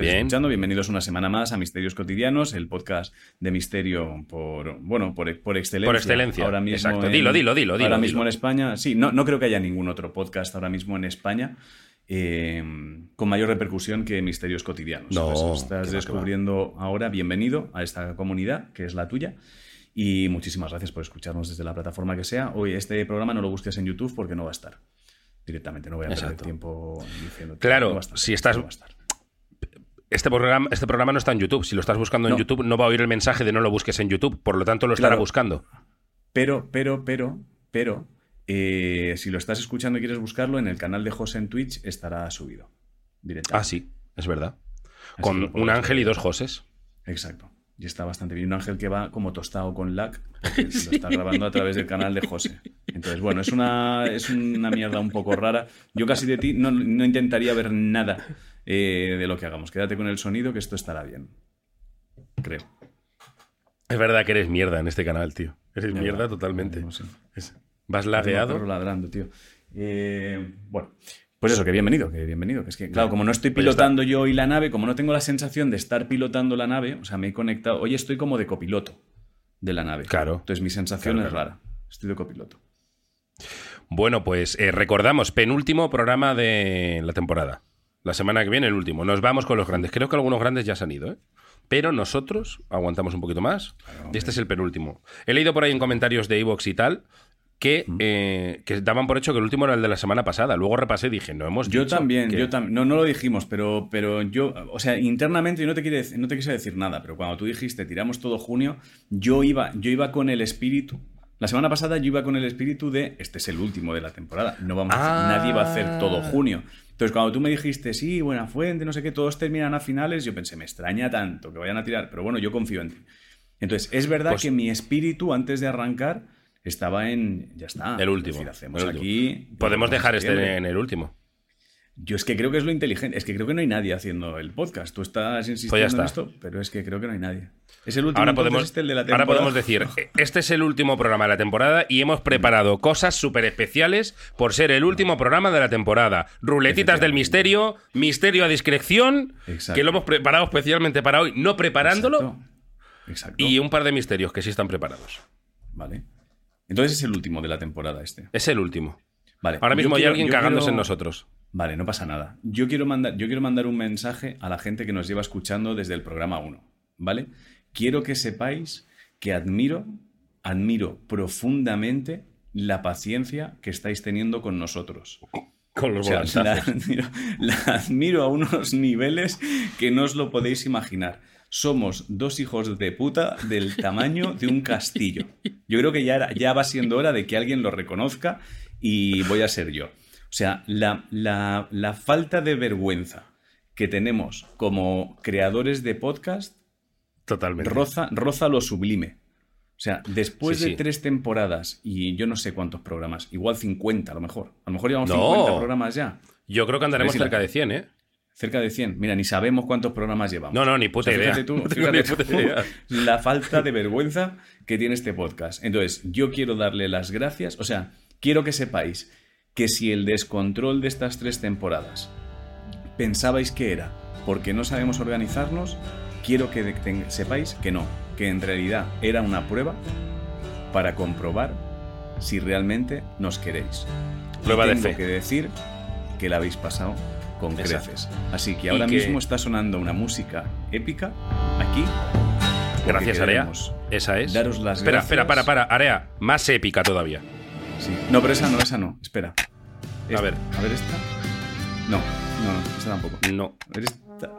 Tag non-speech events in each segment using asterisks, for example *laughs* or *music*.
nos estéis escuchando. Bienvenidos una semana más a Misterios Cotidianos, el podcast de misterio por, bueno, por, por excelencia. Por excelencia. Ahora mismo Exacto. en- Dilo, dilo, dilo, dilo. Ahora dilo. mismo en España. Sí, no, no creo que haya ningún otro podcast ahora mismo en España eh, con mayor repercusión que Misterios Cotidianos. No, Pues estás descubriendo ahora. Bienvenido a esta comunidad que es la tuya. Y muchísimas gracias por escucharnos desde la plataforma que sea. Hoy este programa no lo busques en YouTube porque no va a estar. Directamente, no voy a perder Exacto. tiempo diciendo Claro, no va a estar, si estás- no. Este programa, este programa no está en YouTube. Si lo estás buscando en No. YouTube, no va a oír el mensaje de no lo busques en YouTube. Por lo tanto, lo estará Claro. buscando. Pero, pero, pero, pero, eh, si lo estás escuchando y quieres buscarlo, en el canal de José en Twitch estará subido. Directamente. Ah, sí, es verdad. Así Con un ángel y dos Joses. Exacto. Y está bastante bien. Un ángel que va como tostado con lag, porque *laughs* lo está grabando a través del canal de José. Entonces, bueno, es una, es una mierda un poco rara. Yo casi de ti no, no intentaría ver nada eh, de lo que hagamos. Quédate con el sonido, que esto estará bien. Creo. Es verdad que eres mierda en este canal, tío. Eres mierda totalmente. No sé. Es- Vas lagueado. ladrando, tío. Eh, bueno, pues eso, que bienvenido, que bienvenido. Que es que, claro, como no estoy Pues pilotando yo hoy la nave, como no tengo la sensación de estar pilotando la nave, o sea, me he conectado. Hoy estoy como de copiloto de la nave. Claro. Entonces mi sensación Claro, es claro. rara. Estoy de copiloto. Bueno, pues eh, recordamos, penúltimo programa de la temporada. La semana que viene, el último. Nos vamos con los grandes. Creo que algunos grandes ya se han ido, ¿eh? Pero nosotros aguantamos un poquito más. y este es el penúltimo. He leído por ahí en comentarios de Evox y tal que, eh, que daban por hecho que el último era el de la semana pasada. Luego repasé y dije, no hemos Yo dicho también, que- yo también. No, no lo dijimos, pero, pero yo, o sea, internamente yo no te, quiere, no te quise decir nada, pero cuando tú dijiste tiramos todo junio, yo iba, yo iba con el espíritu. La semana pasada yo iba con el espíritu de este es el último de la temporada. No vamos Ah. nadie va a hacer todo junio. Entonces, cuando tú me dijiste, sí, buena fuente, no sé qué, todos terminan a finales, yo pensé, me extraña tanto que vayan a tirar, pero bueno, yo confío en ti. Entonces, es verdad Pues- que mi espíritu antes de arrancar estaba en. Ya está. El último. Es decir, hacemos el último. aquí. Podemos dejar este en el último. Yo es que creo que es lo inteligente. Es que creo que no hay nadie haciendo el podcast. Tú estás insistiendo Pues ya en esto, pero es que creo que no hay nadie. Es el último Ahora podemos, este, el de la ahora temporada. podemos decir, *laughs* eh, este es el último programa de la temporada y hemos preparado cosas súper especiales por ser el último programa de la temporada. Ruletitas del misterio, misterio a discreción, Exacto. que lo hemos preparado especialmente para hoy, no preparándolo, Exacto. Exacto. y un par de misterios que sí están preparados. Vale. Entonces es el último de la temporada este. Es el último. Vale. Ahora mismo hay alguien cagándose quiero- en nosotros. Vale, no pasa nada. Yo quiero, mandar, yo quiero mandar un mensaje a la gente que nos lleva escuchando desde el programa 1, ¿vale? Quiero que sepáis que admiro, admiro profundamente la paciencia que estáis teniendo con nosotros. Con O los sea, la admiro, la admiro a unos niveles que no os lo podéis imaginar. Somos dos hijos de puta del tamaño de un castillo. Yo creo que ya, era- ya va siendo hora de que alguien lo reconozca y voy a ser yo. O sea, la, la- la falta de vergüenza que tenemos como creadores de podcast Totalmente. roza, roza lo sublime. O sea, después Sí, de sí. tres temporadas y yo no sé cuántos programas, igual 50 a lo mejor. A lo mejor llevamos No. 50 programas ya. Yo creo que andaremos cerca de 100, ¿eh? Cerca de 100. Mira, ni sabemos cuántos programas llevamos. No, no, ni puta O sea, idea. fíjate tú, *laughs* No tengo fíjate ni puta tú idea. *laughs* la falta de vergüenza que tiene este podcast. Entonces, yo quiero darle las gracias. O sea, quiero que sepáis que si el descontrol de estas tres temporadas pensabais que era porque no sabemos organizarnos, quiero que de- sepáis que no, que en realidad era una prueba para comprobar si realmente nos queréis. Y Prueba de tengo fe. que decir que la habéis pasado con Exacto. creces. Así que ahora que- mismo está sonando una música épica aquí. Gracias, Area. Esa es. Daros las espera, gracias. espera, para, para. Area, más épica todavía. Sí. No, pero esa no, esa no. Espera. Esta. ver. A ver esta. No, no, no, esta tampoco. No. A ver esta.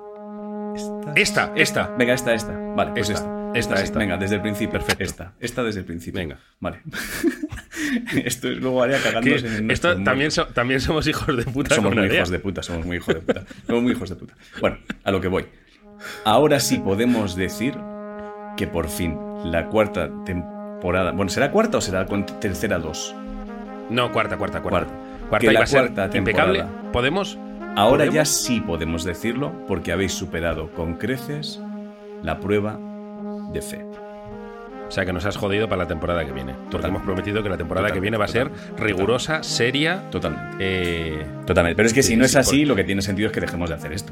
Esta. Esta, esta. Venga, esta, esta. Vale, pues Esta, esta. esta. Venga, desde el principio. Perfecto. Esta. Esta desde el principio. Venga. Vale. *laughs* Esto es luego Que cagándose en esto nuestro también, so- también somos hijos de puta somos muy hijos de puta, somos muy hijos de puta. Somos muy hijos de puta. Bueno, a lo que voy. Ahora sí podemos decir que por fin la cuarta temporada. Bueno, ¿será cuarta o será con tercera dos? No, cuarta, cuarta, cuarta. Cuarta. Cuarta Que iba la a ser cuarta impecable. ¿Podemos? Ahora ya sí podemos decirlo porque habéis superado con creces la prueba de fe. O sea, que nos has jodido para la temporada que viene. Porque hemos prometido que la temporada que viene va a ser rigurosa, seria. Totalmente. eh, Totalmente. Pero es que si no es sí, así, lo que tiene sentido es que dejemos de hacer esto.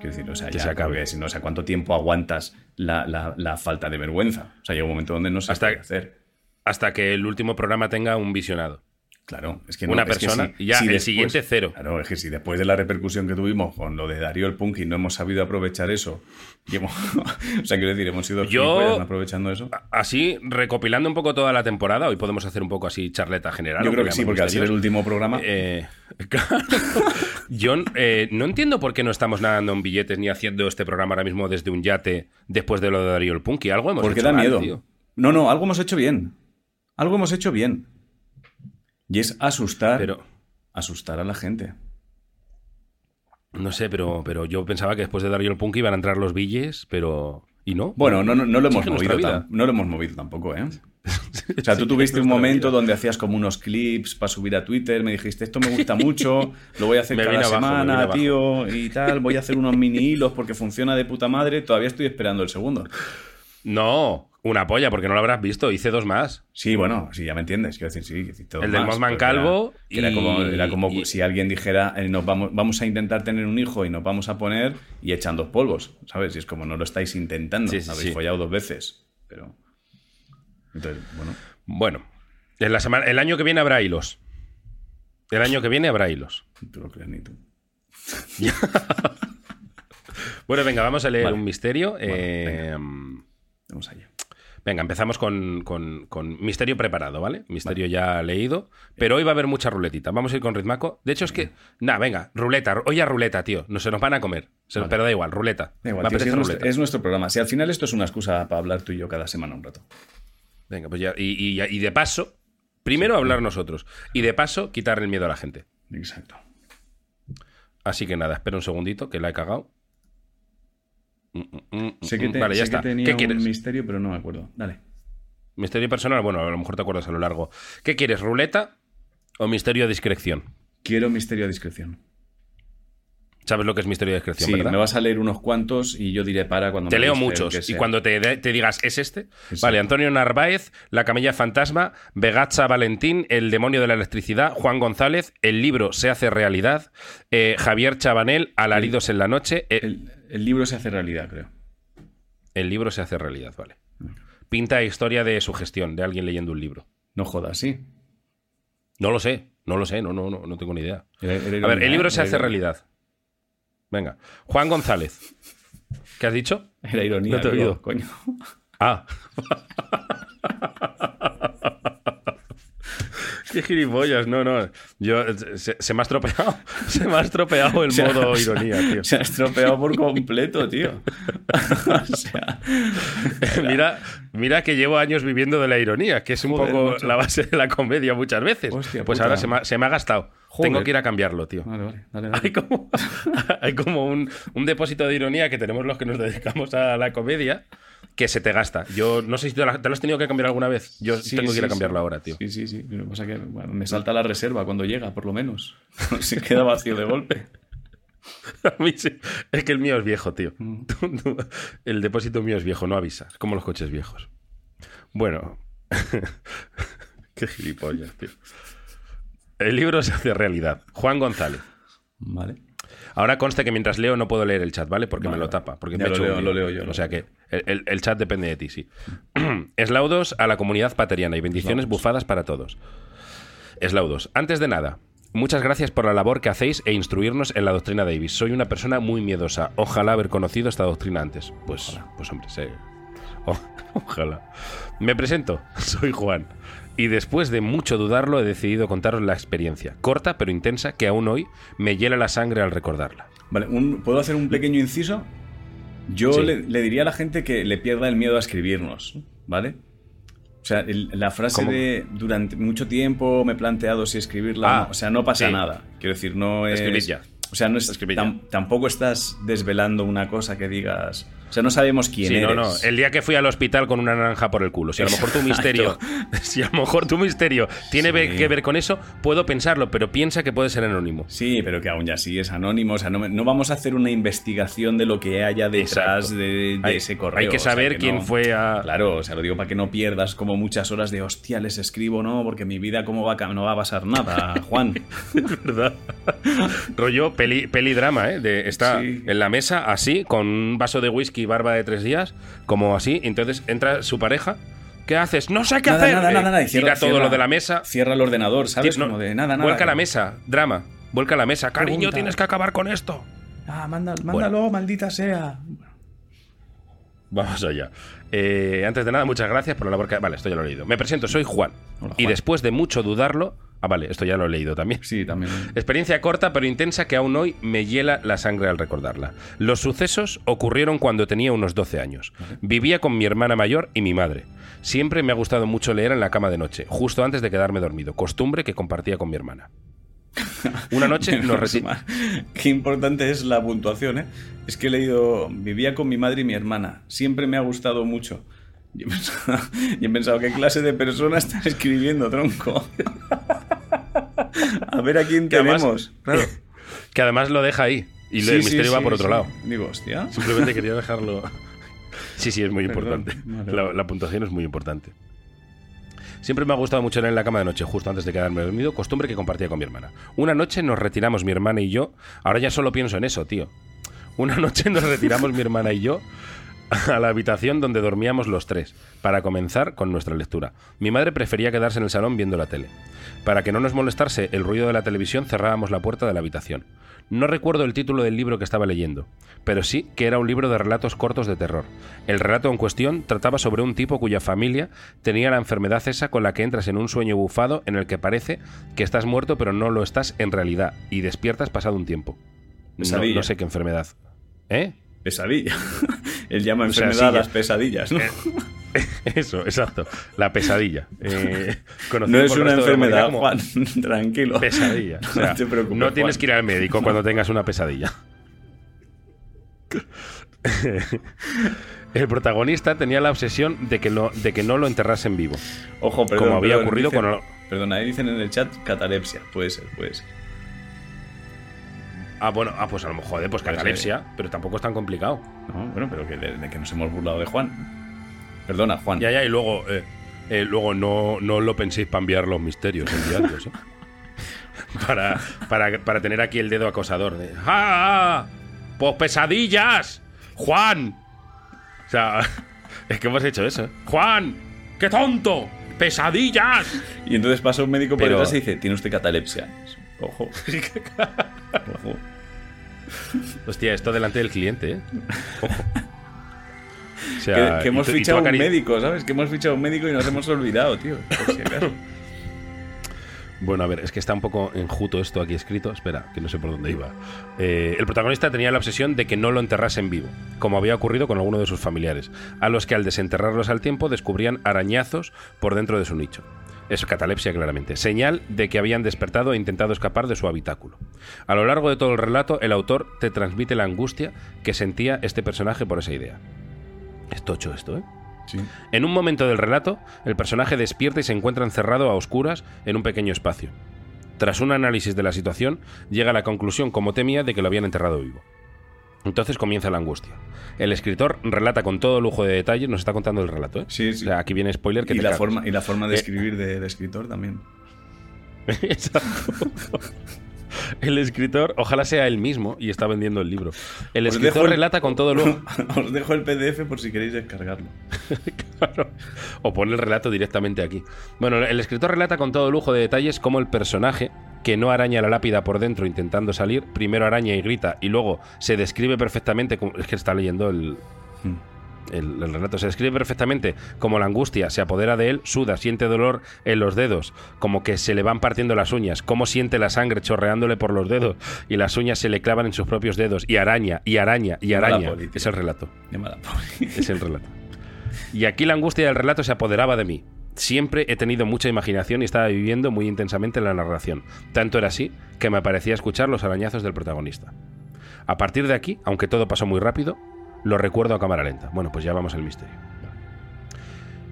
Quiero decir, o sea, Que ya, se acabe. porque si no, o sea, ¿cuánto tiempo aguantas la, la- la falta de vergüenza? O sea, llega un momento donde no se Hasta- puede hacer. Hasta que el último programa tenga un visionado. Claro, es que no, Una es que persona, si- y ya, si el después- siguiente cero. Claro, es que si después de la repercusión que tuvimos con lo de Darío el Punky no hemos sabido aprovechar eso, y hemos- *laughs* o sea, quiero decir, hemos sido Yo- aprovechando eso. Así, recopilando un poco toda la temporada, hoy podemos hacer un poco así charleta general. Yo creo que sí, porque al ser el último programa, Eh, *laughs* claro. Yo eh, no entiendo por qué no estamos nadando en billetes ni haciendo este programa ahora mismo desde un yate después de lo de Darío el Punky. Algo hemos porque hecho da mal, miedo. tío. No, no, algo hemos hecho bien. Algo hemos hecho bien. Y es asustar, Pero, asustar a la gente. no sé, pero, pero yo pensaba que después de Darío el Punky iban a entrar los billes, pero... ¿Y no? Bueno, no, no, no lo hemos movido no lo hemos movido tampoco, ¿eh? *laughs* O sea, tú tuviste un momento donde hacías como unos clips para subir a Twitter, me dijiste, esto me gusta *laughs* mucho, lo voy a hacer cada abajo, semana, tío, y tal, voy a hacer unos mini hilos porque funciona de puta madre, todavía estoy esperando el segundo. No, una polla, porque no lo habrás visto. Hice dos más. Sí, bueno, sí, ya me entiendes, quiero decir, sí. hiciste dos El del Mothman era- calvo Era, y- como, era como y- si alguien dijera, eh, nos vamos, vamos a intentar tener un hijo y nos vamos a poner y echan dos polvos, ¿sabes? Y es como no lo estáis intentando, Sí, sí, habéis sí. follado dos veces, pero... Entonces, bueno... Bueno, en la semana, el año que viene habrá hilos. El año que viene habrá hilos. *laughs* Tú lo crees ni tú. *laughs* Bueno, venga, vamos a leer Vale. un misterio. Eh, Vamos allá. Venga, empezamos con, con- con misterio preparado, ¿vale? Misterio ya leído. Pero hoy va a haber mucha ruletita. Vamos a ir con ritmaco. De hecho, es que. Nada, venga, ruleta. Hoy a ruleta, tío. No se nos van a comer. Se- Vale. Pero da igual, ruleta. Da igual, tío, si es, nuestro, ruleta. es nuestro programa. Si al final esto es una excusa para hablar tú y yo cada semana un rato. Venga, pues ya. Y, y- y de paso, primero hablar nosotros. Y de paso, quitar el miedo a la gente. Exacto. Así que nada, espera un segundito, que la he cagado. Mm, mm, mm, Sé que, te- vale, ya sé que está. tenía ¿Qué un quieres? misterio, pero no me acuerdo. Dale. Misterio personal, bueno, a lo mejor te acuerdas a lo largo. ¿Qué quieres, ruleta o misterio de discreción? Quiero misterio a discreción. ¿Sabes lo que es misterio de discreción, Sí, verdad? me vas a leer unos cuantos y yo diré para cuando Te me leo muchos y cuando te, digas, ¿es este? Exacto. Vale, Antonio Narváez, La Camilla Fantasma, Vegacha Valentín, El Demonio de la Electricidad, Juan González, El libro se hace realidad, eh, Javier Chabanel, Alaridos en la noche, eh, El, el libro se hace realidad, creo. El libro se hace realidad, vale. Pinta historia de sugestión, de alguien leyendo un libro. No jodas, sí. No lo sé, no lo sé, no, no, no, no tengo ni idea. A ver, el libro ¿eh? se hace realidad. Venga. Juan González. ¿Qué has dicho? *laughs* Era ironía. No te he oído. Coño. Ah. *laughs* Qué gilipollas, no, no. Yo, se, se me ha estropeado. *laughs* Se me ha estropeado el modo ironía, tío. Se ha estropeado por completo, tío. *laughs* o sea, *laughs* mira, mira que llevo años viviendo de la ironía, que es un Joder, poco la base de la comedia muchas veces. Hostia pues puta. ahora se me, ha, se me ha gastado. Joder. Tengo que ir a cambiarlo, tío. vale, vale. Dale, dale. Hay como, hay como un, un depósito de ironía que tenemos los que nos dedicamos a la comedia que se te gasta. Yo no sé si te lo, te lo has tenido que cambiar alguna vez. Yo Sí, tengo que ir a cambiarlo sí. ahora, tío. Sí, sí, sí. Lo que pasa es que bueno, me salta la reserva cuando llega, por lo menos. *laughs* Se queda vacío de golpe. *laughs* A mí sí. Es que el mío es viejo, tío. Mm. *laughs* El depósito mío es viejo, no avisa. Es como los coches viejos. Bueno. Qué gilipollas, tío. El libro se hace realidad. Juan González. Vale. Ahora conste que mientras leo no puedo leer el chat, ¿vale? Porque Vale, me lo tapa. Porque me lo leo, lo leo yo, O sea que el, el- chat depende de ti, sí. *clears throat* Eslaudos a la comunidad pateriana y bendiciones bufadas para todos. Eslaudos. Antes de nada, muchas gracias por la labor que hacéis e instruirnos en la doctrina Davis. Soy una persona muy miedosa. Ojalá haber conocido esta doctrina antes. Pues, pues hombre, sé. O- *laughs* ojalá. Me presento. *laughs* Soy Juan. Y después de mucho dudarlo he decidido contaros la experiencia, corta pero intensa, que aún hoy me hiela la sangre al recordarla. Vale, un- ¿puedo hacer un pequeño inciso? Yo Sí. le, le diría a la gente que le pierda el miedo a escribirnos, ¿vale? O sea, el- la frase ¿Cómo? de durante mucho tiempo me he planteado si escribirla o Ah, no. O sea, no pasa sí. nada. Quiero decir, no es. Escribid ya. O sea, no es, tam- tampoco estás desvelando una cosa que digas. O sea, no sabemos quién Sí, eres. no, no. El día que fui al hospital con una naranja por el culo. Si a lo mejor tu misterio. *laughs* Si a lo mejor tu misterio tiene Sí. que ver con eso, puedo pensarlo, pero piensa que puede ser anónimo. Sí, pero que aún ya sí es anónimo. O sea, no, no vamos a hacer una investigación de lo que haya detrás de, de Hay- ese correo. hay que o sea, saber quién no- fue a- Claro, o sea, lo digo para que no pierdas como muchas horas de hostia, les escribo, no, porque mi vida cómo va a no va a pasar nada, Juan. *laughs* ¿Verdad? Rollo peli, peli drama, ¿eh? De, está Sí. en la mesa así, con un vaso de whisky y barba de tres días, como así. Entonces entra su pareja. ¿Qué haces? No sé qué Nada, hacer. nada, Eh, nada, nada, y tira cierra- todo cierra- lo de la mesa. Cierra el ordenador, ¿sabes? No, como de nada, nada. Vuelca la mesa, drama. Vuelca la mesa. Cariño, Pregunta. tienes que acabar con esto. Ah, mándalo, maldita sea. Vamos allá. Eh, antes de nada, muchas gracias por la labor que... Vale, esto ya lo he leído. Me presento, soy Juan. Hola, Y después de mucho dudarlo... Ah, vale, esto ya lo he leído también. Sí, también. Experiencia corta pero intensa que aún hoy me hiela la sangre al recordarla. Los sucesos ocurrieron cuando tenía unos 12 años. Vivía con mi hermana mayor y mi madre. Siempre me ha gustado mucho leer en la cama de noche, justo antes de quedarme dormido, costumbre que compartía con mi hermana. *laughs* Una noche nos retiramos... Qué importante es la puntuación, ¿eh? Es que he leído, vivía con mi madre y mi hermana. Siempre me ha gustado mucho. *laughs* Yo he pensado, yo he pensado, ¿qué clase de persona está escribiendo, tronco? *laughs* *laughs* A ver a quién Que además- tenemos. Claro. *laughs* Que además lo deja ahí. Y Sí, el sí, misterio va por otro sí. lado. Digo, hostia. Simplemente quería dejarlo. Sí, sí, es muy Perdón. importante. Vale, La, vale. la puntuación es muy importante. Siempre me ha gustado mucho leer en la cama de noche, justo antes de quedarme dormido, costumbre que compartía con mi hermana. Una noche nos retiramos mi hermana y yo. Ahora ya solo pienso en eso, tío. Una noche nos retiramos mi hermana y yo *laughs* a la habitación donde dormíamos los tres, para comenzar con nuestra lectura. Mi madre prefería quedarse en el salón viendo la tele. Para que no nos molestase el ruido de la televisión, cerrábamos la puerta de la habitación. No recuerdo el título del libro que estaba leyendo, pero sí que era un libro de relatos cortos de terror. El relato en cuestión trataba sobre un tipo cuya familia tenía la enfermedad esa con la que entras en un sueño bufado en el que parece que estás muerto pero no lo estás en realidad y despiertas pasado un tiempo. No, no sé qué enfermedad. ¿Eh? Pesadilla. *laughs* Él llama O sea, enfermedad sí, a las pesadillas, ¿no? *laughs* Eso, exacto. La pesadilla. Eh, *laughs* No es una enfermedad, Juan. Tranquilo. Pesadilla. O sea, no te preocupes. no tienes Juan. que ir al médico cuando tengas una pesadilla. El protagonista tenía la obsesión de que, lo- de que no lo enterrasen vivo. Ojo, perdón. como había perdón, ocurrido dicen- con Perdona, ahí dicen en el chat catalepsia. Puede ser, puede ser. Ah, bueno, ah, pues a lo mejor, joder, pues catalepsia, pero tampoco es tan complicado. No, bueno, pero que, de, de que nos hemos burlado de Juan. Perdona, Juan. Ya, ya, y luego, eh, eh, luego no, no lo penséis para enviar los misterios enviados, ¿eh? *laughs* para, para, para tener aquí el dedo acosador de ¡Ah! ¡Pues pesadillas! ¡Juan! O sea, *laughs* es que hemos hecho eso. ¿eh? ¡Juan! ¡Qué tonto! ¡Pesadillas! Y entonces pasa un médico por Pero- detrás y dice, tiene usted catalepsia. Ojo. *laughs* Ojo. Hostia, esto delante del cliente, ¿eh? Ojo. O sea, que, hemos tú- fichado un médico, ¿sabes? Que hemos fichado un médico y nos hemos olvidado, tío. Por si acaso. Bueno, a ver, es que está un poco enjuto esto aquí escrito. Espera, que no sé por dónde iba. Eh, el protagonista tenía la obsesión de que no lo enterrasen vivo, como había ocurrido con alguno de sus familiares, a los que al desenterrarlos al tiempo descubrían arañazos por dentro de su nicho. Es catalepsia, claramente. Señal de que habían despertado e intentado escapar de su habitáculo. A lo largo de todo el relato, el autor te transmite la angustia que sentía este personaje por esa idea. Es tocho esto, ¿eh? Sí. En un momento del relato, el personaje despierta y se encuentra encerrado a oscuras en un pequeño espacio. Tras un análisis de la situación, llega a la conclusión, como temía, de que lo habían enterrado vivo. Entonces comienza la angustia. El escritor relata con todo lujo de detalles, nos está contando el relato, ¿eh? Sí, sí. O sea, aquí viene spoiler que Y te la, cagas. forma, y la forma de Eh, escribir de, de escritor también. *laughs* Exacto. El escritor, ojalá sea él mismo y está vendiendo el libro. El Os escritor el- relata con todo lujo. *laughs* Os dejo el PDF por si queréis descargarlo. *laughs* Claro. O pone el relato directamente aquí. Bueno, el escritor relata con todo lujo de detalles cómo el personaje, que no araña la lápida por dentro intentando salir, primero araña y grita y luego se describe perfectamente como... Es que está leyendo el, Hmm. el, el relato. Se describe perfectamente como la angustia se apodera de él, suda, siente dolor en los dedos, como que se le van partiendo las uñas, cómo siente la sangre chorreándole por los dedos y las uñas se le clavan en sus propios dedos y araña y araña y araña. poli. Es el relato. Es el relato. Y aquí la angustia del relato se apoderaba de mí. Siempre he tenido mucha imaginación y estaba viviendo muy intensamente la narración. Tanto era así que me parecía escuchar los arañazos del protagonista. A partir de aquí, aunque todo pasó muy rápido, Lo recuerdo a cámara lenta. Bueno, pues ya vamos al misterio.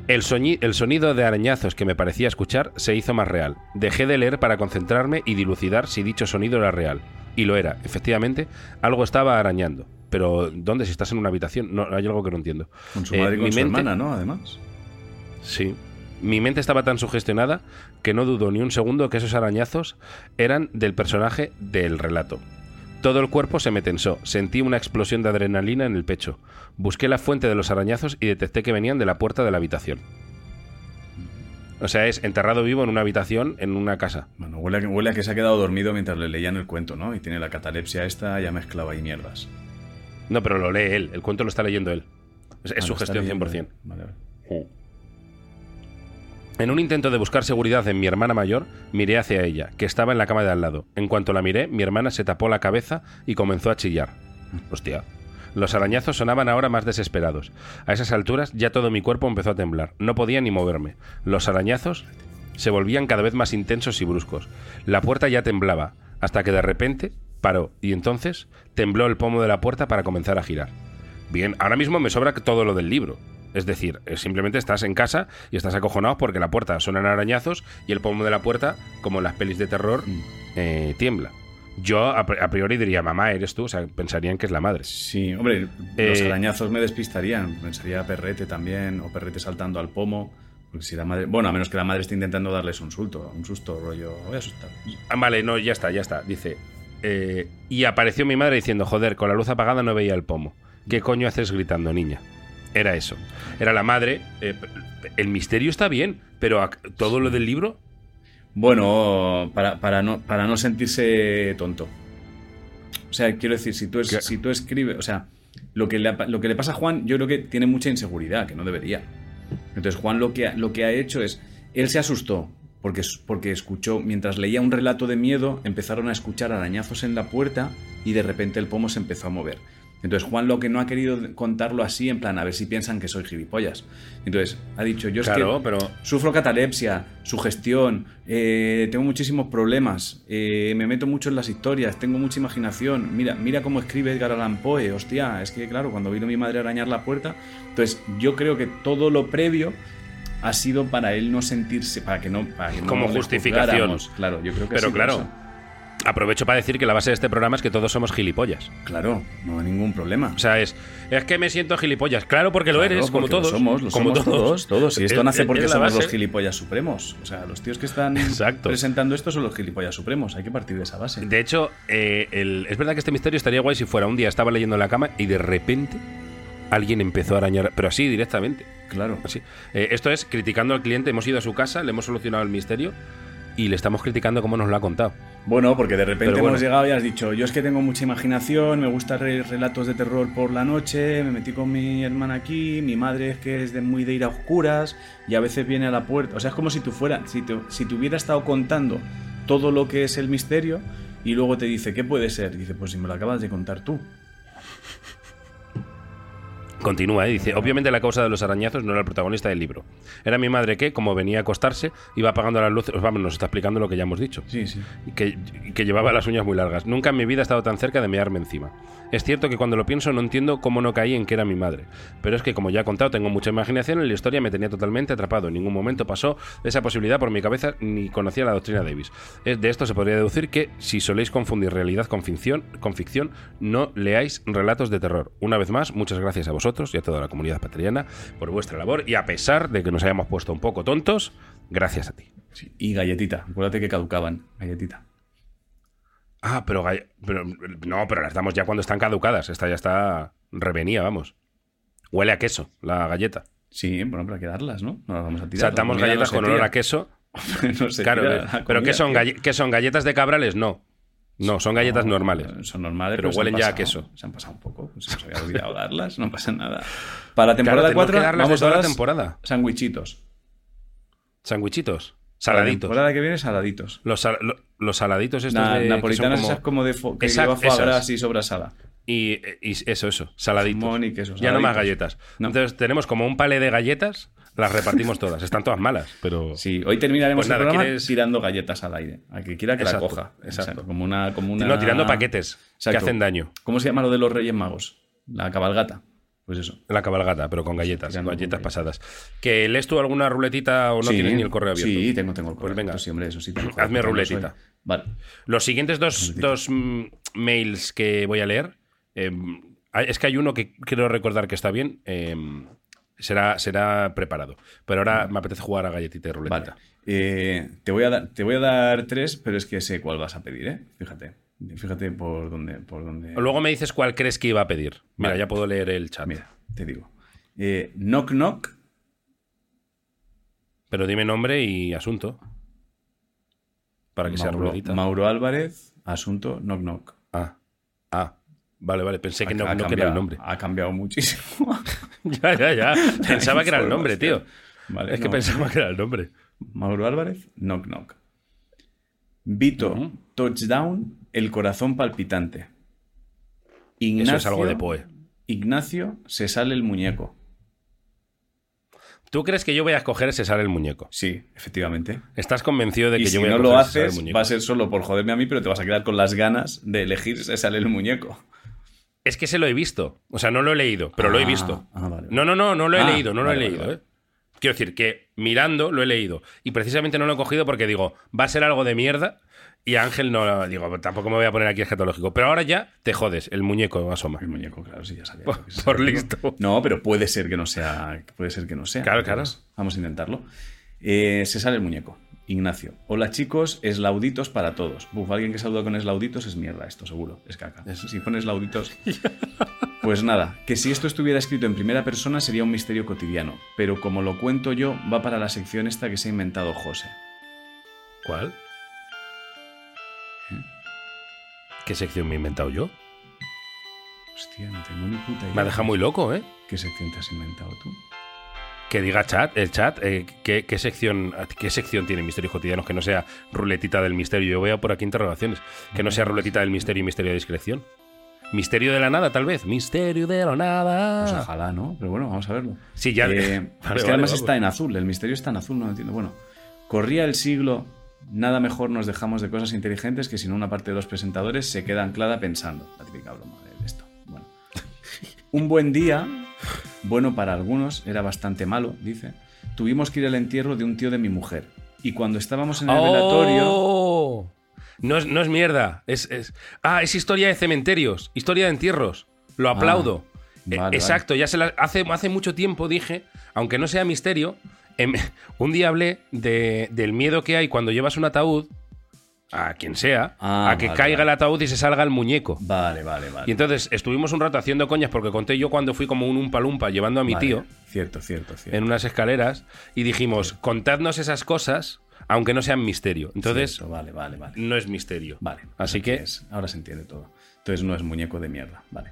El, sonido de arañazos que me parecía escuchar se hizo más real. Dejé de leer para concentrarme y dilucidar si dicho sonido era real. Y lo era. Efectivamente, algo estaba arañando. Pero, ¿dónde? Si estás en una habitación, no, hay algo que no entiendo. Con su Eh, madre y con mi su mente- hermana, ¿no? Además. Sí. Mi mente estaba tan sugestionada que no dudo ni un segundo que esos arañazos eran del personaje del relato. Todo el cuerpo se me tensó, sentí una explosión de adrenalina en el pecho. Busqué la fuente de los arañazos y detecté que venían de la puerta de la habitación. O sea, es enterrado vivo en una habitación en una casa. Bueno, huele a, que, huele a que se ha quedado dormido mientras le leían el cuento, ¿no? Y tiene la catalepsia esta, ya mezclaba ahí mierdas. No, pero lo lee él, el cuento lo está leyendo él. Es, es Ah, su lo está gestión leyendo 100%. él. Vale, vale. En un intento de buscar seguridad en mi hermana mayor, miré hacia ella, que estaba en la cama de al lado. En cuanto la miré, mi hermana se tapó la cabeza y comenzó a chillar. Hostia. Los arañazos sonaban ahora más desesperados. A esas alturas ya todo mi cuerpo empezó a temblar. No podía ni moverme. Los arañazos se volvían cada vez más intensos y bruscos. La puerta ya temblaba, hasta que de repente paró y entonces tembló el pomo de la puerta para comenzar a girar. Bien, ahora mismo me sobra todo lo del libro. Es decir, eh, simplemente estás en casa y estás acojonado porque la puerta suenan arañazos y el pomo de la puerta, como en las pelis de terror, eh, tiembla. Yo a pri- a priori diría, mamá, eres tú, o sea, pensarían que es la madre. Sí, hombre, los Eh, arañazos me despistarían. Pensaría perrete también, o perrete saltando al pomo. Porque si la madre. Bueno, a menos que la madre esté intentando darles un susto, un susto, rollo. Voy a asustar. Ah, vale, no, ya está, ya está. Dice, eh, y apareció mi madre diciendo, joder, con la luz apagada no veía el pomo. ¿Qué coño haces gritando, niña? Era eso. Era la madre. eh, el misterio está bien, pero todo lo del libro Bueno, para, para, no, para no sentirse tonto. O sea, quiero decir, si tú, es- si tú escribes. O sea, lo que, le, lo que le pasa a Juan, yo creo que tiene mucha inseguridad, que no debería. Entonces, Juan lo que ha, lo que ha hecho es. Él se asustó. Porque, porque escuchó, mientras leía un relato de miedo, empezaron a escuchar arañazos en la puerta y de repente el pomo se empezó a mover. Entonces Juan lo que no ha querido contarlo así, en plan, a ver si piensan que soy gilipollas. Entonces ha dicho, yo es Claro, que pero Sufro catalepsia, sugestión, eh, tengo muchísimos problemas, eh, me meto mucho en las historias, tengo mucha imaginación. Mira, mira cómo escribe Edgar Allan Poe, hostia, es que claro, cuando vino mi madre a arañar la puerta, entonces yo creo que todo lo previo ha sido para él no sentirse, para que no, para que no Como justificación. Claro, yo creo que Pero sí, claro. Aprovecho para decir que la base de este programa es que todos somos gilipollas. claro, no hay ningún problema. O sea, es, es que me siento gilipollas. Claro, porque lo Claro, eres, como porque lo todos. somos, lo como somos todos, todos. Y esto Es- nace es porque la somos los gilipollas supremos. O sea, los tíos que están Exacto. presentando esto son los gilipollas supremos. Hay que partir de esa base. De hecho, eh, el- es verdad que este misterio estaría guay si fuera un día estaba leyendo en la cama y de repente alguien empezó a arañar, pero así directamente. Claro. Así. Eh, esto es criticando al cliente. Hemos ido a su casa, le hemos solucionado el misterio y le estamos criticando cómo nos lo ha contado. Bueno, porque de repente bueno. hemos llegado y has dicho, yo es que tengo mucha imaginación, me gusta leer relatos de terror por la noche, me metí con mi hermana aquí, mi madre es que es de muy de ir a oscuras y a veces viene a la puerta. O sea, es como si tú fueras, si te, si te hubiera estado contando todo lo que es el misterio y luego te dice, ¿qué puede ser? Y dice, pues si me lo acabas de contar tú. Continúa, ¿eh? dice, obviamente la causa de los arañazos no era el protagonista del libro. Era mi madre que, como venía a acostarse, iba apagando las luces. Vamos, nos está explicando lo que ya hemos dicho. Sí, sí. que, que llevaba las uñas muy largas. Nunca en mi vida he estado tan cerca de mearme encima. Es cierto que cuando lo pienso no entiendo cómo no caí en que era mi madre. Pero es que, como ya he contado, tengo mucha imaginación y la historia me tenía totalmente atrapado. En ningún momento pasó esa posibilidad por mi cabeza ni conocía la doctrina Davis. De esto se podría deducir que, si soléis confundir realidad con ficción, con ficción, no leáis relatos de terror. Una vez más, muchas gracias a vosotros y a toda la comunidad patriana por vuestra labor y a pesar de que nos hayamos puesto un poco tontos, gracias a ti. Sí. Y galletita, acuérdate que caducaban, galletita. Ah, pero, no, pero las damos ya cuando están caducadas. Esta ya está revenía, vamos. Huele a queso, la galleta. Sí, bueno, pero hay que darlas, ¿no? No las vamos a tirar. comida galletas no con olor a queso. *laughs* No se Claro, eh, pero ¿qué son, qué son galletas de cabrales? No. No, son galletas No, normales. Son normales, Pero huelen ya a queso. Se han pasado un poco. pues Se nos había olvidado darlas, no pasa nada. Para la temporada Claro, tenemos 4 que darlas de vamos a toda la dar temporada. sandwichitos. Sandwichitos. Para la Saladitos. temporada que viene, saladitos. Los, sal- lo- los saladitos estos Na- de, napolitanas como- esas como de fo- que lleva gras y sobrasada. Y, y eso, eso. Saladitos. Y queso, ya no más saladitos. galletas. No. Entonces tenemos como un palé de galletas. Las repartimos todas. Están todas malas, pero... Sí, hoy terminaremos Pues nada, el programa ¿quieres- tirando galletas al aire. A que quiera que Exacto, la coja. exacto. Como una, como una... No, tirando paquetes que hacen daño. ¿Cómo se llama lo de los Reyes Magos? La cabalgata. Pues eso. La cabalgata, pero con galletas, con galletas pasadas. ¿Que lees tú alguna ruletita o no Sí, tienes ni el correo abierto? Sí, tengo, tengo el correo. Pues venga. sí, hombre, eso sí. tengo el Hazme ruletita. soy. Vale. Los siguientes dos, dos, mm, mails que voy a leer, eh, hay- es que hay uno que quiero recordar que está bien, eh, será, será preparado. Pero ahora me apetece jugar a galletita y Vale. ruletita. Eh, te, voy a dar, te voy a dar tres, pero es que sé cuál vas a pedir, ¿eh? Fíjate. Fíjate por dónde. Por dónde... Luego me dices cuál crees que iba a pedir. Mira, Vale. ya puedo leer el chat. Mira, te digo. Eh, knock Knock. Pero dime nombre y asunto. Para que sea ruletita. Mauro Álvarez, asunto Knock Knock. Ah, ah. Vale, vale. Pensé que no, Ha- no era el nombre. Ha cambiado muchísimo. *laughs* *laughs* ya, ya, ya. *laughs* Pensaba que era el nombre, tío. Vale, es que no. pensaba que era el nombre. Mauro Álvarez, Knock Knock. Vito. Touchdown, el corazón palpitante. Ignacio, Eso es algo de Poe. Ignacio, se sale el muñeco. ¿Tú crees que yo voy a escoger ese sale el muñeco? Sí, efectivamente. ¿Estás convencido de que y yo si voy a no lo haces, va a ser solo por joderme a mí, pero te vas a quedar con las ganas de elegir se sale el muñeco. Es que se lo he visto. O sea, no lo he leído, pero lo he Ah, visto. ah, vale. No, no, no, no lo he Ah, leído, no lo he vale, leído. ¿eh? Quiero decir que mirando lo he leído. Y precisamente no lo he cogido porque digo, va a ser algo de mierda. Y Ángel no, digo, tampoco me voy a poner aquí escatológico. Pero ahora ya te jodes, el muñeco asoma. El muñeco, claro, sí, ya sabía. Por- listo. No, pero puede ser que no sea. Puede ser que no sea. Claro, claro. Vamos a intentarlo. Eh, se sale el muñeco. Ignacio. Hola chicos, eslauditos para todos. Buf, alguien que saluda con eslauditos es mierda, esto seguro. Es caca. Si pones lauditos. *laughs* Pues nada, que si esto estuviera escrito en primera persona sería un misterio cotidiano. Pero como lo cuento yo, va para la sección esta que se ha inventado José. ¿Cuál? ¿Eh? ¿Qué sección me he inventado yo? Hostia, no tengo ni puta idea. Me ha dejado muy loco, ¿eh? ¿Qué sección te has inventado tú? Que diga chat, el chat, eh, ¿qué, qué sección, ¿qué sección tiene Misterios Cotidianos que no sea ruletita del misterio? Yo veo por aquí interrogaciones. Que no sea ruletita del misterio y misterio de discreción. Misterio de la nada, tal vez. Misterio de la nada. Pues ojalá, ¿no? Pero bueno, vamos a verlo. Sí, ya. Eh, *laughs* Vale, es que vale, además está en azul, el misterio está en azul, no lo entiendo. Bueno, corría el siglo, nada mejor nos dejamos de cosas inteligentes que si no una parte de los presentadores se queda anclada pensando. La típica broma de esto. Bueno. Un buen día, bueno para algunos, era bastante malo, dice. Tuvimos que ir al entierro de un tío de mi mujer. Y cuando estábamos en el velatorio. ¡Oh! No es, no es mierda. Es, es- Ah, es historia de cementerios. Historia de entierros. Lo aplaudo. Ah, vale, Eh, vale. Exacto. Ya se la- hace, hace mucho tiempo dije, aunque no sea misterio, em, *laughs* un día hablé de- del miedo que hay cuando llevas un ataúd, a quien sea, Ah, a que vale, caiga vale. el ataúd y se salga el muñeco. Vale, vale, vale. Y entonces estuvimos un rato haciendo coñas porque conté yo cuando fui como un umpalumpa llevando a mi Vale. tío Cierto, cierto, cierto. en unas escaleras y dijimos, contadnos esas cosas, aunque no sean misterio. Entonces, Cierto, vale, vale, vale. no es misterio. Vale. Así que, entonces, ahora se entiende todo. Entonces no es muñeco de mierda. Vale.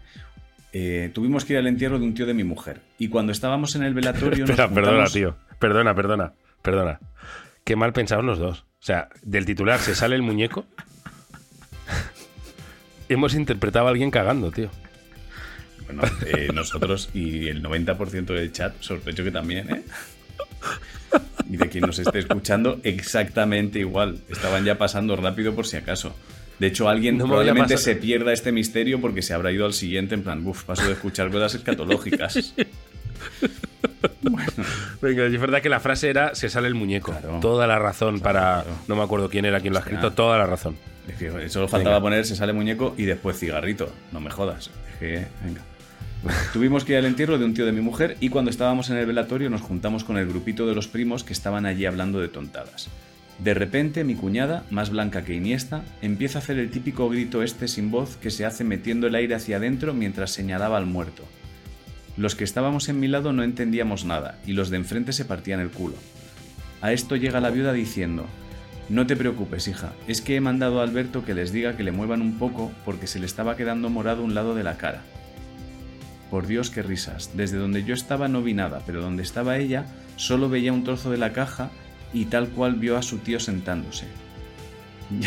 Eh, tuvimos que ir al entierro de un tío de mi mujer. Y cuando estábamos en el velatorio. *laughs* nos espera, perdona, tío. Perdona, perdona, perdona. Qué mal pensados los dos. O sea, del titular se sale el muñeco. Hemos interpretado a alguien cagando, tío. Bueno, eh, nosotros y el 90% del chat, sospecho que también, ¿eh? Y de quien nos esté escuchando, exactamente igual. Estaban ya pasando rápido por si acaso. De hecho, alguien No probablemente se pierda este misterio porque se habrá ido al siguiente en plan, uff, paso de escuchar cosas escatológicas. *laughs* Venga, es verdad que la frase era se sale el muñeco. Claro. Toda la razón para. claro. No me acuerdo quién era quien lo ha escrito, toda la razón. Es que solo faltaba Venga. poner se sale muñeco y después cigarrito. No me jodas. Es que, venga. Tuvimos que ir al entierro de un tío de mi mujer y cuando estábamos en el velatorio nos juntamos con el grupito de los primos que estaban allí hablando de tontadas. De repente mi cuñada, más blanca que Iniesta, empieza a hacer el típico grito este sin voz que se hace metiendo el aire hacia adentro mientras señalaba al muerto. Los que estábamos en mi lado no entendíamos nada y los de enfrente se partían el culo. A esto llega la viuda diciendo, no te preocupes, hija, es que he mandado a Alberto que les diga que le muevan un poco porque se le estaba quedando morado un lado de la cara. Por Dios, qué risas. Desde donde yo estaba no vi nada, pero donde estaba ella solo veía un trozo de la caja y tal cual vio a su tío sentándose.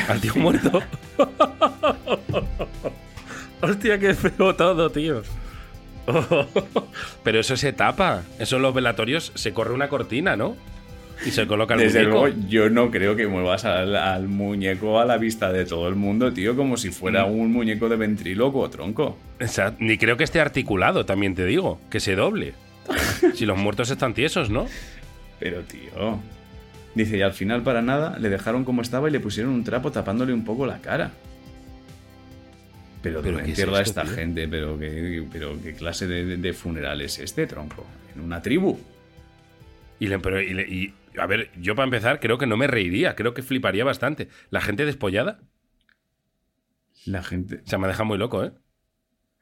Al *laughs* tío muerto. *laughs* Hostia, qué feo todo, tío. *laughs* Pero eso se tapa. Eso en los velatorios se corre una cortina, ¿no? Y se coloca el Desde muñeco. luego, yo no creo que muevas al, al muñeco a la vista de todo el mundo, tío, como si fuera Mm. un muñeco de ventríloco, tronco. O sea, ni creo que esté articulado, también te digo. Que se doble. *laughs* si los muertos están tiesos, ¿no? Pero, tío. Dice, y al final, para nada, le dejaron como estaba y le pusieron un trapo tapándole un poco la cara. Pero, ¿Pero ¿dónde es entierra esto, esta tío? gente? ¿Pero qué, pero qué clase de, de- de funeral es este, tronco? ¿En una tribu? Y, le- pero- y le- y, a ver, yo para empezar creo que no me reiría, creo que fliparía bastante. La gente despollada, La gente... o sea, me deja muy loco, ¿eh?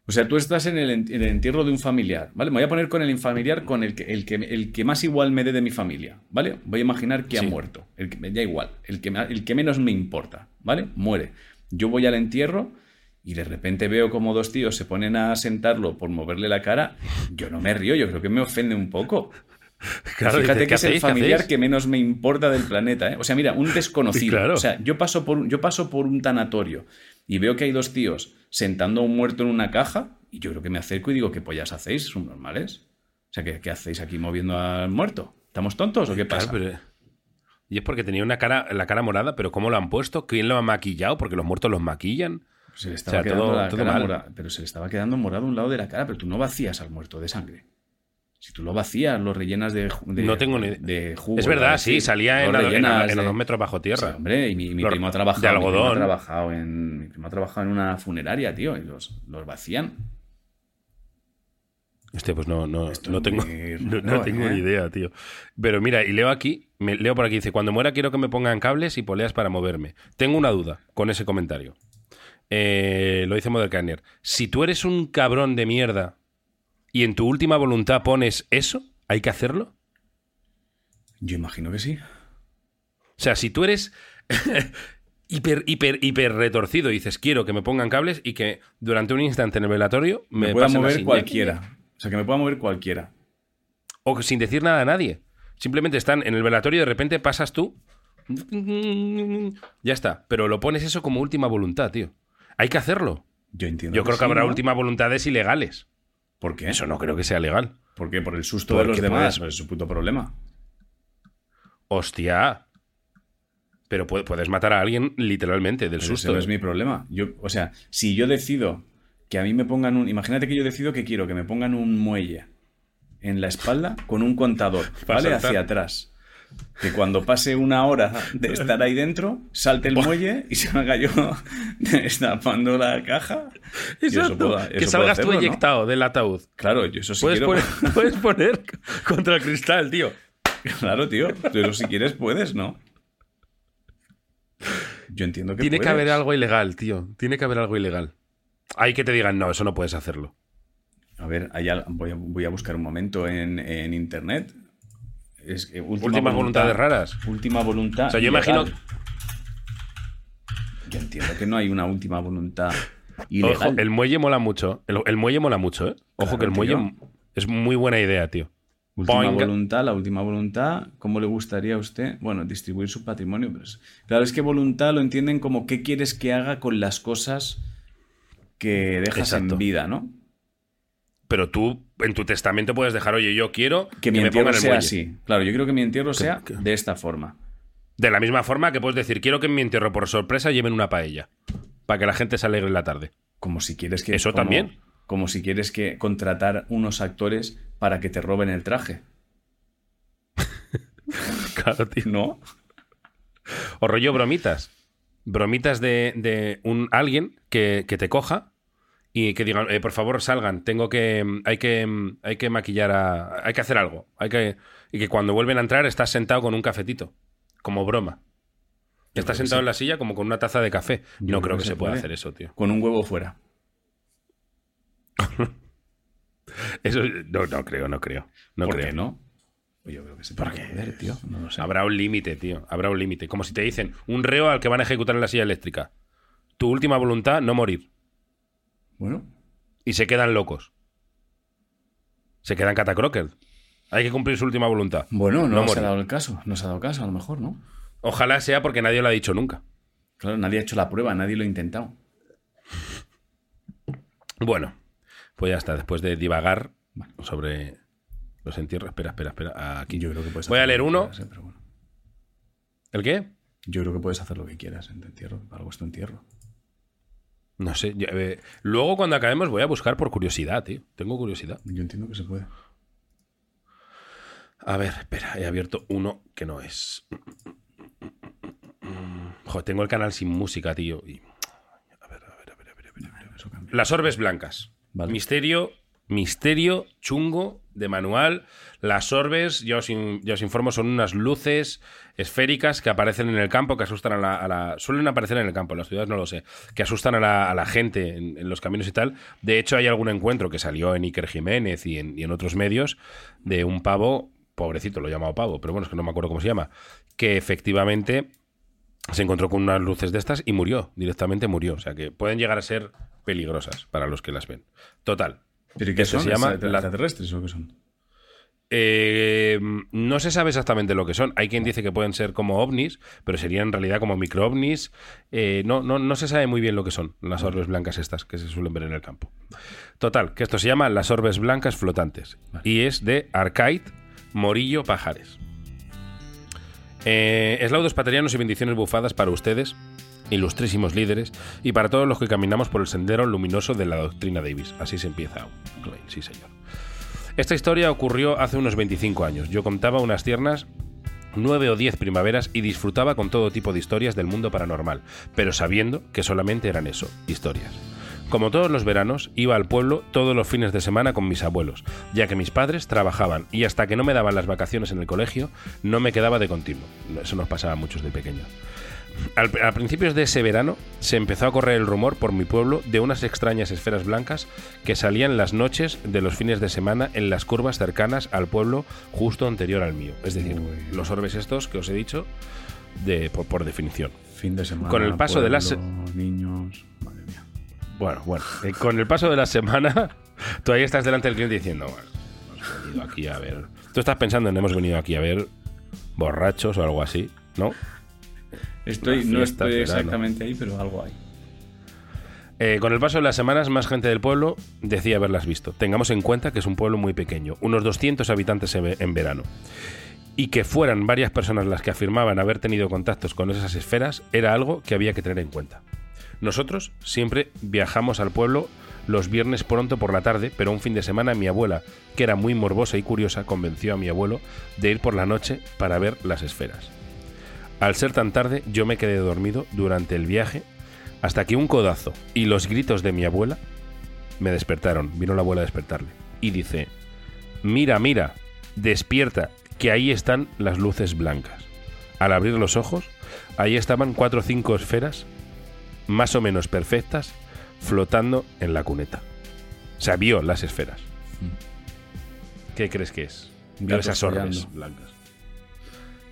O sea, tú estás en el, ent- en el entierro de un familiar, ¿vale? Me voy a poner con el familiar con el que, el que, el que más igual me dé de mi familia, ¿vale? Voy a imaginar que Sí. ha muerto. El que me da igual, el que, me- el que menos me importa, ¿vale? Muere. Yo voy al entierro y de repente veo como dos tíos se ponen a sentarlo por moverle la cara. Yo no me río, yo creo que me ofende un poco. Claro, Fíjate que es ¿qué el familiar que menos me importa del planeta, ¿eh? O sea, mira, un desconocido. Claro. O sea, yo paso, por, un- yo paso por un tanatorio y veo que hay dos tíos sentando a un muerto en una caja y yo creo que me acerco y digo, ¿qué pollas hacéis? ¿Son normales? O sea, ¿qué, qué hacéis aquí moviendo al muerto? ¿Estamos tontos o qué pasa? Claro, pero- Y es porque tenía una cara, la cara morada, pero ¿cómo lo han puesto? ¿Quién lo ha maquillado? Porque los muertos los maquillan. Se le estaba o sea, quedando todo- la todo cara mal. mora- pero se le estaba quedando morado un lado de la cara, pero tú no vacías al muerto de sangre. Si tú lo vacías, lo rellenas de, de- No tengo ni- de jugo. es verdad, sí, salía en, a- en a- rellenas en a de- dos metros bajo tierra. Sí, hombre, y mi, primo ha trabajado. de mi primo algodón. ha trabajado en, mi primo ha trabajado en una funeraria, tío, y los, los vacían. Hostia, pues no, no, no tengo, *laughs* no, tengo ¿eh? ni idea, tío. Pero mira, y leo aquí, me, leo por aquí, dice, cuando muera quiero que me pongan cables y poleas para moverme. Tengo una duda con ese comentario. Eh, lo dice Modercaner. Si tú eres un cabrón de mierda y en tu última voluntad pones eso, ¿hay que hacerlo? Yo imagino que sí. O sea, si tú eres *laughs* hiper, hiper, hiper retorcido y dices, quiero que me pongan cables y que durante un instante en el velatorio me, Me, pueda mover así, cualquiera. O sea, que me pueda mover cualquiera. O sin decir nada a nadie. Simplemente están en el velatorio y de repente pasas tú. Ya está. Pero lo pones eso como última voluntad, tío. Hay que hacerlo. Yo entiendo. Yo creo que sí, habrá ¿no? últimas voluntades ilegales. ¿Por qué? Eso no creo que sea legal. ¿Por qué? Por el susto de los demás. puedes- es su puto problema. Hostia. Pero pu- puedes matar a alguien literalmente del Pero ese susto. no es mi problema. Yo, o sea, si yo decido que a mí me pongan un. Imagínate que yo decido que quiero que me pongan un muelle en la espalda con un contador, *laughs* ¿vale? Hacia atrás. Que cuando pase una hora de estar ahí dentro, salte el muelle y salga yo *laughs* destapando la caja. Y eso Exacto. puedo- eso que salgas hacerlo, tú ¿no? eyectado del ataúd. Claro, yo eso sí Puedes, quiero. poner, *laughs* puedes poner contra el cristal, tío. Claro, tío. Pero si quieres, puedes, ¿no? Yo entiendo que Tiene que haber algo ilegal, tío. Tiene que haber algo ilegal. Hay que te digan, no, eso no puedes hacerlo. A ver, hay al- voy, a, voy a buscar un momento en, en internet. Es que última Últimas voluntad- voluntades raras. Última voluntad. O sea, yo ilegal. imagino- Yo entiendo que no hay una última voluntad Ojo, ilegal. el muelle mola mucho. El, el muelle mola mucho, ¿eh? Ojo Claro, que el muelle es muy buena idea, tío. Última Boing. voluntad, la última voluntad, ¿cómo le gustaría a usted? Bueno, distribuir su patrimonio. Pero es- claro, es que voluntad lo entienden como qué quieres que haga con las cosas que dejas Exacto. en vida, ¿no? Pero tú en tu testamento puedes dejar, oye, yo quiero Que mi me entierro pongan el sea muelle. así. Claro, yo creo que mi entierro sea que- de esta forma. De la misma forma que puedes decir, quiero que en mi entierro por sorpresa lleven una paella. Para que la gente se alegre en la tarde. Como si quieres que. Eso como- también. Como si quieres que contratar unos actores para que te roben el traje. *laughs* Claro, tío. ¿No? O rollo bromitas. Bromitas de, de un alguien que, que te coja y que digan, eh, por favor, salgan, tengo que. mm, Hay que, mm, hay que maquillar a. Hay que hacer algo. Hay que. Y que cuando vuelven a entrar estás sentado con un cafetito. Como broma. Yo Estás sentado sí. en la silla como con una taza de café. Yo no creo que, se pueda hacer eso, tío. Con un huevo fuera. *laughs* Eso no, no creo, no creo. No ¿Por creo. qué no? Yo creo que se puede hacer, tío. No lo sé. Habrá un límite, tío. Habrá un límite. Como si te dicen, un reo al que van a ejecutar en la silla eléctrica. Tu última voluntad, no morir. Bueno, Y se quedan locos. Se quedan catacroker. Hay que cumplir su última voluntad. bueno, no, No se ha dado el caso. No se ha dado caso, a lo mejor, ¿no? Ojalá sea porque nadie lo ha dicho nunca. Claro, nadie ha hecho la prueba, nadie lo ha intentado. Bueno, pues ya está. Después de divagar sobre los entierros. Espera, espera, espera. Aquí. Yo creo que puedes Voy a leer uno. quieras, ¿eh? Pero bueno. ¿El qué? Yo creo que puedes hacer lo que quieras en tu entierro. Algo es tu entierro. No sé. eh, luego, cuando acabemos, voy a buscar por curiosidad, tío. Tengo curiosidad. Yo entiendo que se puede. A ver, espera, he abierto uno que no es. Joder, tengo el canal sin música, tío. y- A ver, a ver, a ver, a ver, a ver, a ver. Las orbes blancas. Vale. Misterio, misterio chungo de manual. Las orbes, ya os, informo, son unas luces esféricas que aparecen en el campo, que asustan a la, Suelen aparecer en el campo, en las ciudades no lo sé. Que asustan a la, gente en, en los caminos y tal. De hecho, hay algún encuentro que salió en Iker Jiménez y en, y en otros medios de un pavo, pobrecito, lo he llamado pavo, pero bueno, es que no me acuerdo cómo se llama, que efectivamente se encontró con unas luces de estas y murió, directamente murió. O sea que pueden llegar a ser peligrosas para los que las ven. Total. ¿Pero qué son? se llama ¿Extra- la- extraterrestres o qué son? Eh, no se sabe exactamente lo que son. Hay quien dice que pueden ser como ovnis, pero serían en realidad como micro ovnis. Eh, no, no, no se sabe muy bien lo que son las orbes blancas estas que se suelen ver en el campo. Total, que esto se llama las orbes blancas flotantes. Y es de Arcade Morillo Pajares. Eh, eslaudos paterianos y bendiciones bufadas para ustedes, ilustrísimos líderes, y para todos los que caminamos por el sendero luminoso de la doctrina Davis. Así se empieza. Esta historia ocurrió hace unos 25 años. Yo contaba unas tiernas nueve o diez primaveras y disfrutaba con todo tipo de historias del mundo paranormal, pero sabiendo que solamente eran eso, historias. Como todos los veranos, iba al pueblo todos los fines de semana con mis abuelos, ya que mis padres trabajaban y hasta que no me daban las vacaciones en el colegio, no me quedaba de continuo. Eso nos pasaba a muchos de pequeños. Al, a principios de ese verano se empezó a correr el rumor por mi pueblo de unas extrañas esferas blancas que salían las noches de los fines de semana en las curvas cercanas al pueblo justo anterior al mío. Es decir, Uy. los orbes estos que os he dicho de, por, por definición. Fin de semana. Con el paso de las- niños. Madre mía. Bueno, bueno, eh, con el paso de la semana, *laughs* tú ahí estás delante del cliente diciendo, bueno, hemos venido aquí a ver. Tú estás pensando en hemos venido aquí a ver borrachos o algo así, ¿no? Estoy, no estoy exactamente ahí, pero algo hay. Eh, con el paso de las semanas, más gente del pueblo decía haberlas visto. Tengamos en cuenta que es un pueblo muy pequeño, unos 200 habitantes en verano. Y que fueran varias personas las que afirmaban haber tenido contactos con esas esferas era algo que había que tener en cuenta. Nosotros siempre viajamos al pueblo los viernes pronto por la tarde, pero un fin de semana mi abuela, que era muy morbosa y curiosa, convenció a mi abuelo de ir por la noche para ver las esferas. Al ser tan tarde, yo me quedé dormido durante el viaje hasta que un codazo y los gritos de mi abuela me despertaron. Vino la abuela a despertarle y dice, mira, mira, despierta, que ahí están las luces blancas. Al abrir los ojos, ahí estaban cuatro o cinco esferas, más o menos perfectas, flotando en la cuneta. O sea, vio las esferas. ¿Qué crees que es? Vio esas orbes blancas.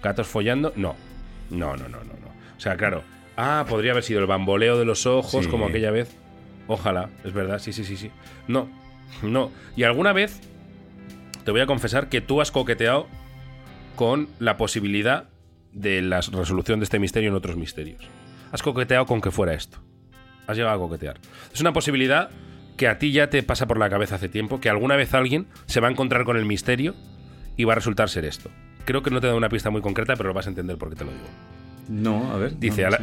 ¿Gatos follando? No. No, no, no, no, no. O sea, claro. Ah, podría haber sido el bamboleo de los ojos Sí. como aquella vez. Ojalá, es verdad, sí, sí, sí, sí. No, no. Y alguna vez te voy a confesar que tú has coqueteado con la posibilidad de la resolución de este misterio en otros misterios. Has coqueteado con que fuera esto. Has llegado a coquetear. Es una posibilidad que a ti ya te pasa por la cabeza hace tiempo, que alguna vez alguien se va a encontrar con el misterio y va a resultar ser esto. Creo que no te da una pista muy concreta, pero lo vas a entender por qué te lo digo. No, a ver. Dice, no.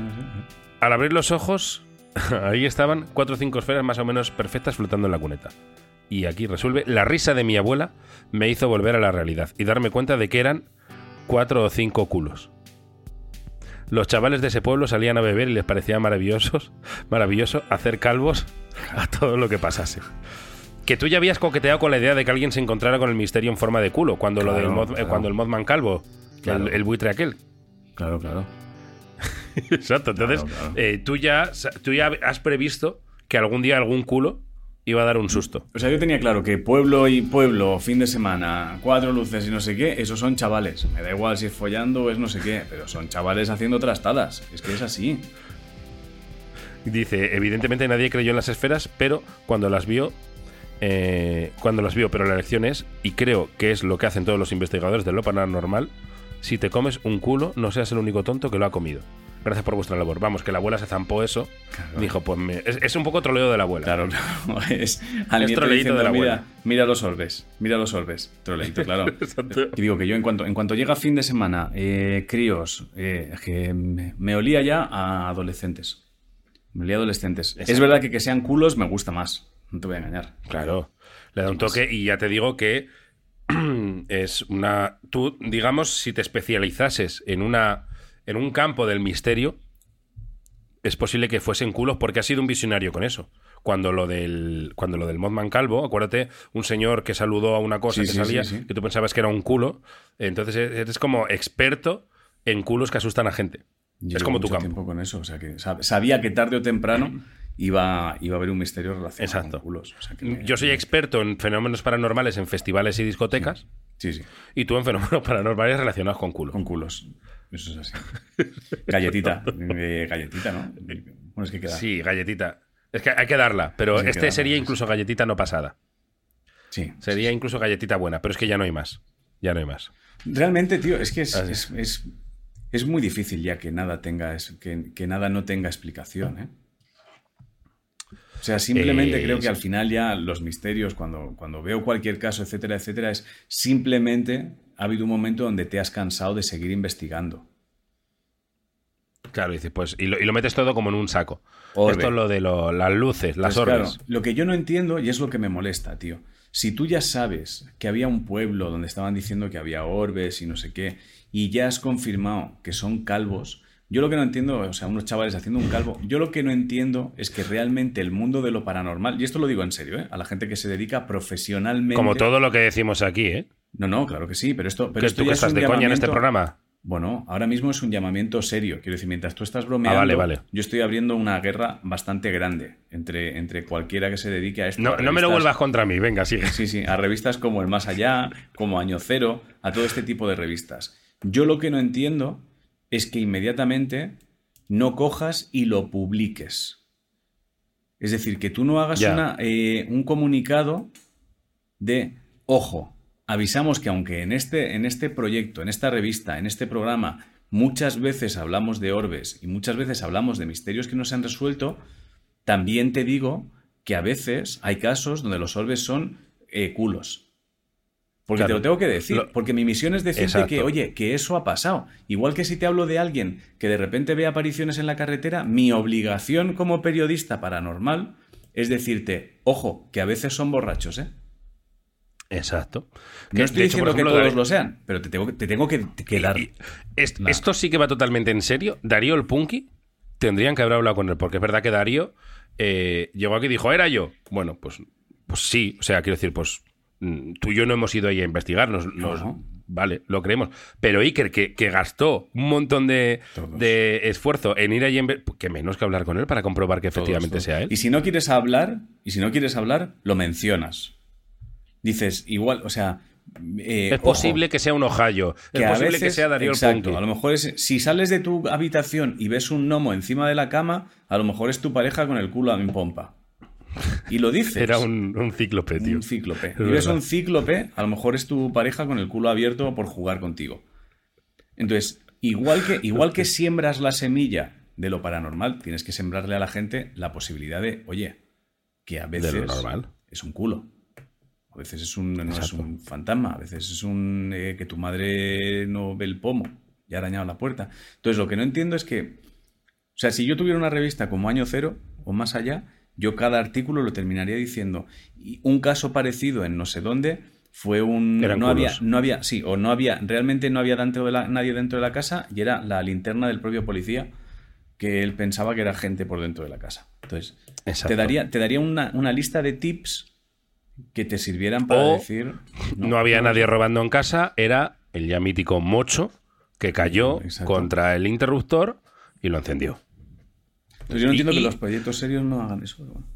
Al abrir los ojos, *laughs* ahí estaban cuatro o cinco esferas más o menos perfectas flotando en la cuneta. Y aquí resuelve, la risa de mi abuela me hizo volver a la realidad y darme cuenta de que eran cuatro o cinco culos. Los chavales de ese pueblo salían a beber y les parecía maravillosos, maravilloso hacer calvos *laughs* a todo lo que pasase. Que tú ya habías coqueteado con la idea de que alguien se encontrara con el misterio en forma de culo, cuando, lo del Moth- eh, cuando el Mothman calvo, Claro. el, el buitre aquel. Claro, claro. *laughs* Exacto. Entonces, eh, tú, ya, tú ya has previsto que algún día algún culo iba a dar un susto. O sea, yo tenía claro que pueblo y pueblo, fin de semana, cuatro luces y no sé qué, esos son chavales. Me da igual si es follando o es no sé qué, pero son chavales haciendo trastadas. Es que es así. Dice, evidentemente nadie creyó en las esferas, pero cuando las vio, eh, cuando las vio, pero la lección es, y creo que es lo que hacen todos los investigadores de lo paranormal, si te comes un culo, no seas el único tonto que lo ha comido. Gracias por vuestra labor. Vamos, que la abuela se zampó eso. Dijo, pues me- es, es un poco troleo de la abuela. Claro, claro. *laughs* Es, al Es diciendo, de la mira, abuela". mira los orbes, mira los orbes. Troleíto, claro. *laughs* Y digo que yo en cuanto, en cuanto llega fin de semana, eh, críos, eh, que me, me olía ya a adolescentes. Me olía a adolescentes. Es verdad que que sean culos me gusta más. No te voy a engañar. Claro. Le da un toque y ya te digo que *clears throat* es una. Tú, digamos, si te especializases en una. en un campo del misterio, es posible que fuesen culos porque has sido un visionario con eso. Cuando lo del. Cuando lo del Mothman Calvo, acuérdate, un señor que saludó a una cosa Sí, que sí, salía, sí, que tú pensabas que era un culo. Entonces eres como experto en culos que asustan a gente. Es como tu campo. tiempo con eso. O sea que sab- sabía que tarde o temprano *clears throat* iba, iba a haber un misterio relacionado Exacto. con culos. O sea que me- Yo soy experto en fenómenos paranormales en festivales y discotecas. Sí, sí. Y tú en fenómenos *laughs* paranormales relacionados con culos. Con culos. Eso es así. Galletita. *laughs* eh, galletita, ¿no? Bueno, es que queda. Sí, galletita. Es que hay que darla, pero Sí, este sería incluso galletita no pasada. Sí. Sería incluso galletita buena, pero es que ya no hay más. Ya no hay más. Realmente, tío, es que es, es, es- es muy difícil ya que nada tenga que, que nada no tenga explicación, ¿eh? O sea, simplemente Eh, creo que sí. al final ya los misterios, cuando, cuando veo cualquier caso, etcétera, etcétera, es simplemente ha habido un momento donde te has cansado de seguir investigando. Claro, dices, pues, y lo, y lo metes todo como en un saco. Orbe. Esto es lo de lo- las luces, las Pues claro, orbes. lo que yo no entiendo, y es lo que me molesta, tío. Si tú ya sabes que había un pueblo donde estaban diciendo que había orbes y no sé qué, y ya has confirmado que son calvos, yo lo que no entiendo, o sea, unos chavales haciendo un calvo, yo lo que no entiendo es que realmente el mundo de lo paranormal, y esto lo digo en serio, ¿eh? a la gente que se dedica profesionalmente. Como todo lo que decimos aquí, ¿eh? No, no, claro que sí, pero esto, pero ¿Que esto tú que ya estás de coña en este programa? Bueno, ahora mismo es un llamamiento serio. Quiero decir, mientras tú estás bromeando, Ah, vale, vale. yo estoy abriendo una guerra bastante grande entre, entre cualquiera que se dedique a esto. No, a no me lo vuelvas contra mí, venga, sigue. Sí, sí, a revistas como El Más Allá, como Año Cero, a todo este tipo de revistas. Yo lo que no entiendo es que inmediatamente no cojas y lo publiques. Es decir, que tú no hagas una, eh, un comunicado de, ojo, avisamos que aunque en este, en este proyecto, en esta revista, en este programa, muchas veces hablamos de orbes y muchas veces hablamos de misterios que no se han resuelto, también te digo que a veces hay casos donde los orbes son eh, culos. Porque Claro. te lo tengo que decir, Lo- porque mi misión es decirte Exacto. que, oye, que eso ha pasado. Igual que si te hablo de alguien que de repente ve apariciones en la carretera, mi obligación como periodista paranormal es decirte, ojo, que a veces son borrachos, ¿eh? Exacto. No estoy hecho, diciendo que todos Darío- lo sean, pero te tengo, te tengo que, que dar. Est-. Esto sí que va totalmente en serio. Darío el Punky tendrían que haber hablado con él, porque es verdad que Darío eh, llegó aquí y dijo, ¿era yo? Bueno, pues, pues sí. O sea, quiero decir, pues tú y yo no hemos ido ahí a investigarnos. nos- No. Vale, lo creemos. Pero Iker, que, que gastó un montón de, esfuerzo en ir ve- que menos que hablar con él para comprobar que efectivamente Todos, todos. sea él. Y si no quieres hablar, y si no quieres hablar, lo mencionas. Dices, igual, o sea. eh, es ojo, posible que sea un ojallo. Es que posible que sea Darío exacto, el Punky. A lo mejor es. Si sales de tu habitación y ves un gnomo encima de la cama, a lo mejor es tu pareja con el culo en pompa. Y lo dices. Era un, un cíclope, tío. Un cíclope. Es Y ves un cíclope, a lo mejor es tu pareja con el culo abierto por jugar contigo. Entonces, igual que, igual que siembras la semilla de lo paranormal, tienes que sembrarle a la gente la posibilidad de, oye, que a veces lo normal. es un culo. A veces es un, no es un fantasma, a veces es un eh, que tu madre no ve el pomo y ha arañado la puerta. Entonces, lo que no entiendo es que, o sea, si yo tuviera una revista como Año Cero o más allá, yo cada artículo lo terminaría diciendo. Y un caso parecido en no sé dónde fue un. Eran no había, no había, sí, o no había, realmente no había dentro de la- nadie dentro de la casa y era la linterna del propio policía que él pensaba que era gente por dentro de la casa. Entonces, Exacto. te daría, te daría una, una lista de tips que te sirvieran para O decir. No, había nadie robando en casa, era el ya mítico mocho que cayó Exacto. contra el interruptor y lo encendió. Entonces, yo no Y- entiendo y- que los proyectos serios no hagan eso. pero bueno.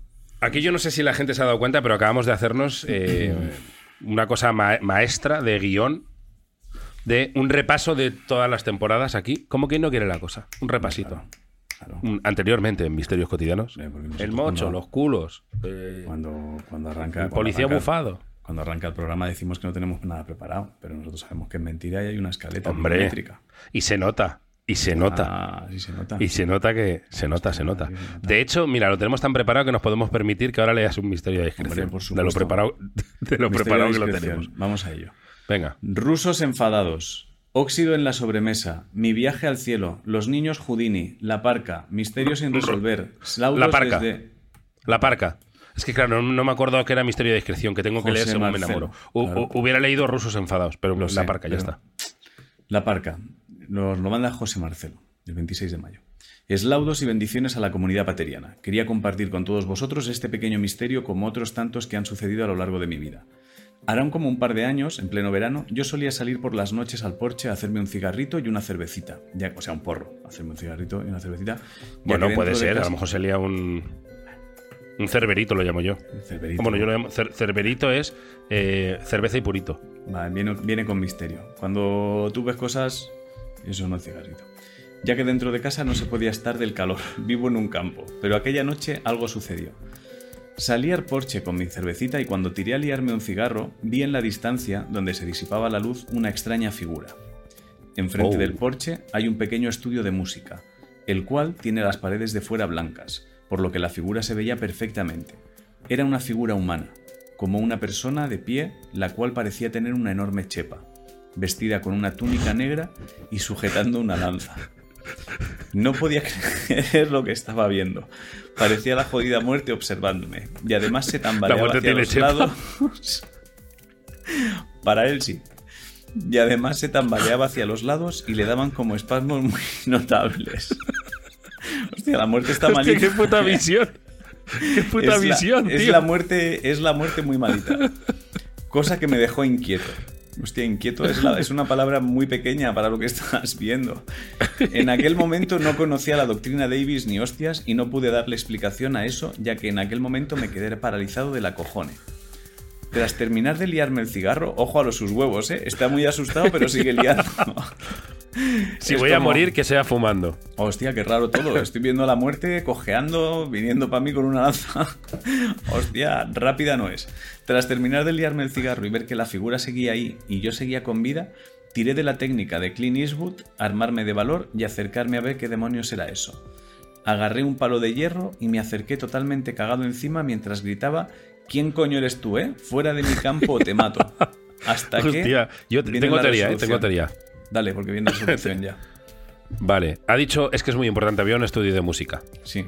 Aquí yo no sé si la gente se ha dado cuenta, pero acabamos de hacernos eh, *laughs* una cosa ma- maestra de guion, de un repaso de todas las temporadas aquí. ¿Cómo que no quiere la cosa? Un repasito. Claro. Anteriormente en Misterios Cotidianos. Eh, El mocho, cuando- los culos, eh, Cuando, cuando arranca. el cuando policía arranca- bufado. Cuando arranca el programa decimos que no tenemos nada preparado, pero nosotros sabemos que es mentira y hay una escaleta Hombre, y se nota. Y se nota. Ah, sí se nota. Y se nota que. Se nota, se nota. De hecho, mira, lo tenemos tan preparado que nos podemos permitir que ahora leas un misterio de discreción. Hombre, por de lo preparado, *laughs* de lo preparado de que lo tenemos. Vamos a ello. Venga. Rusos enfadados. Óxido en la sobremesa. Mi viaje al cielo. Los niños Houdini. La parca. Misterios sin resolver. La parca. desde- La parca. Es que, claro, no, no me acuerdo que era misterio de discreción, que tengo que José leer según me Marcelo, enamoro. U- claro. u- hubiera leído rusos enfadados, pero Lo la sé, parca, ya pero- está. La parca. Nos lo manda José Marcelo, el 26 de mayo. Eslaudos y bendiciones a la comunidad pateriana. Quería compartir con todos vosotros este pequeño misterio como otros tantos que han sucedido a lo largo de mi vida. Harán como un par de años, en pleno verano, yo solía salir por las noches al porche a hacerme un cigarrito y una cervecita. Ya, o sea, un porro. Hacerme un cigarrito y una cervecita. Bueno, puede ser, a lo mejor se lía un. Un cerberito lo llamo yo. Cerberito. Bueno, yo lo llamo. cer- cerberito es eh, cerveza y purito. Vale, viene, viene con misterio. Cuando tú ves cosas, eso no es cigarrito. Ya que dentro de casa no se podía estar del calor. *laughs* Vivo en un campo. Pero aquella noche algo sucedió. Salí al porche con mi cervecita y cuando tiré a liarme un cigarro, vi en la distancia, donde se disipaba la luz, una extraña figura. Enfrente Oh. del porche hay un pequeño estudio de música, el cual tiene las paredes de fuera blancas, por lo que la figura se veía perfectamente. Era una figura humana, como una persona de pie, la cual parecía tener una enorme chepa, vestida con una túnica negra y sujetando una lanza. No podía creer lo que estaba viendo. Parecía la jodida muerte observándome. Y además se tambaleaba hacia tiene los chepa. lados. Para él sí. Y además se tambaleaba hacia los lados y le daban como espasmos muy *laughs* notables. Hostia, la muerte está Hostia, malita. qué puta *laughs* visión. Qué puta es la- visión, es tío. la muerte, es la muerte muy malita. Cosa que me dejó inquieto. Hostia, inquieto es, es una palabra muy pequeña para lo que estás viendo. En aquel momento no conocía la doctrina Davis ni hostias y no pude darle explicación a eso, ya que en aquel momento me quedé paralizado de la cojone. Tras terminar de liarme el cigarro, ojo a los sus huevos, ¿eh? Está muy asustado, pero sigue liando. *laughs* Si Es voy a morir, que sea fumando. Hostia, qué raro todo. Estoy viendo la muerte cojeando, viniendo para mí con una lanza. *laughs* Hostia, rápida no es. Tras terminar de liarme el cigarro y ver que la figura seguía ahí y yo seguía con vida, tiré de la técnica de Clint Eastwood, armarme de valor y acercarme a ver qué demonios era eso. Agarré un palo de hierro y me acerqué totalmente cagado encima mientras gritaba ¿Quién coño eres tú, eh? Fuera de mi campo te mato. Hasta que... Hostia, yo tengo teoría, eh, tengo teoría. Dale, porque viene la *laughs* solución ya. Vale, ha dicho, es que es muy importante, había un estudio de música. Sí.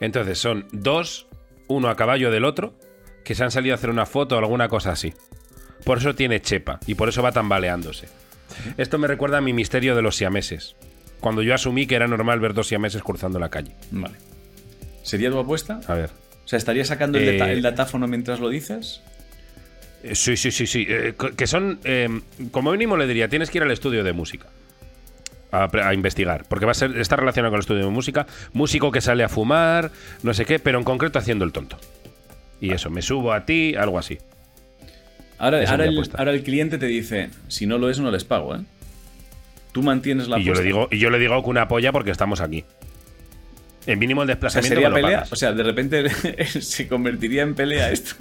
Entonces son dos, uno a caballo del otro, que se han salido a hacer una foto o alguna cosa así. Por eso tiene chepa y por eso va tambaleándose. Esto me recuerda a mi misterio de los siameses. Cuando yo asumí que era normal ver dos siameses cruzando la calle. Vale. ¿Sería tu apuesta? A ver. O sea, ¿estarías sacando el, Eh, el datáfono mientras lo dices? Eh, Sí, sí, sí, sí. Eh, que son, eh, como mínimo le diría, tienes que ir al estudio de música. A, investigar. Porque va a ser, está relacionado con el estudio de música. Músico que sale a fumar, no sé qué, pero en concreto haciendo el tonto. Y eso, me subo a ti, algo así. Ahora, el, apuesta. ahora el cliente te dice, si no lo es, no les pago, ¿eh? Tú mantienes la Y yo, le digo, y yo le digo que una polla porque estamos aquí. En mínimo el o sea, desplazamiento ¿sería pelea? O sea, de repente *laughs* se convertiría en pelea esto.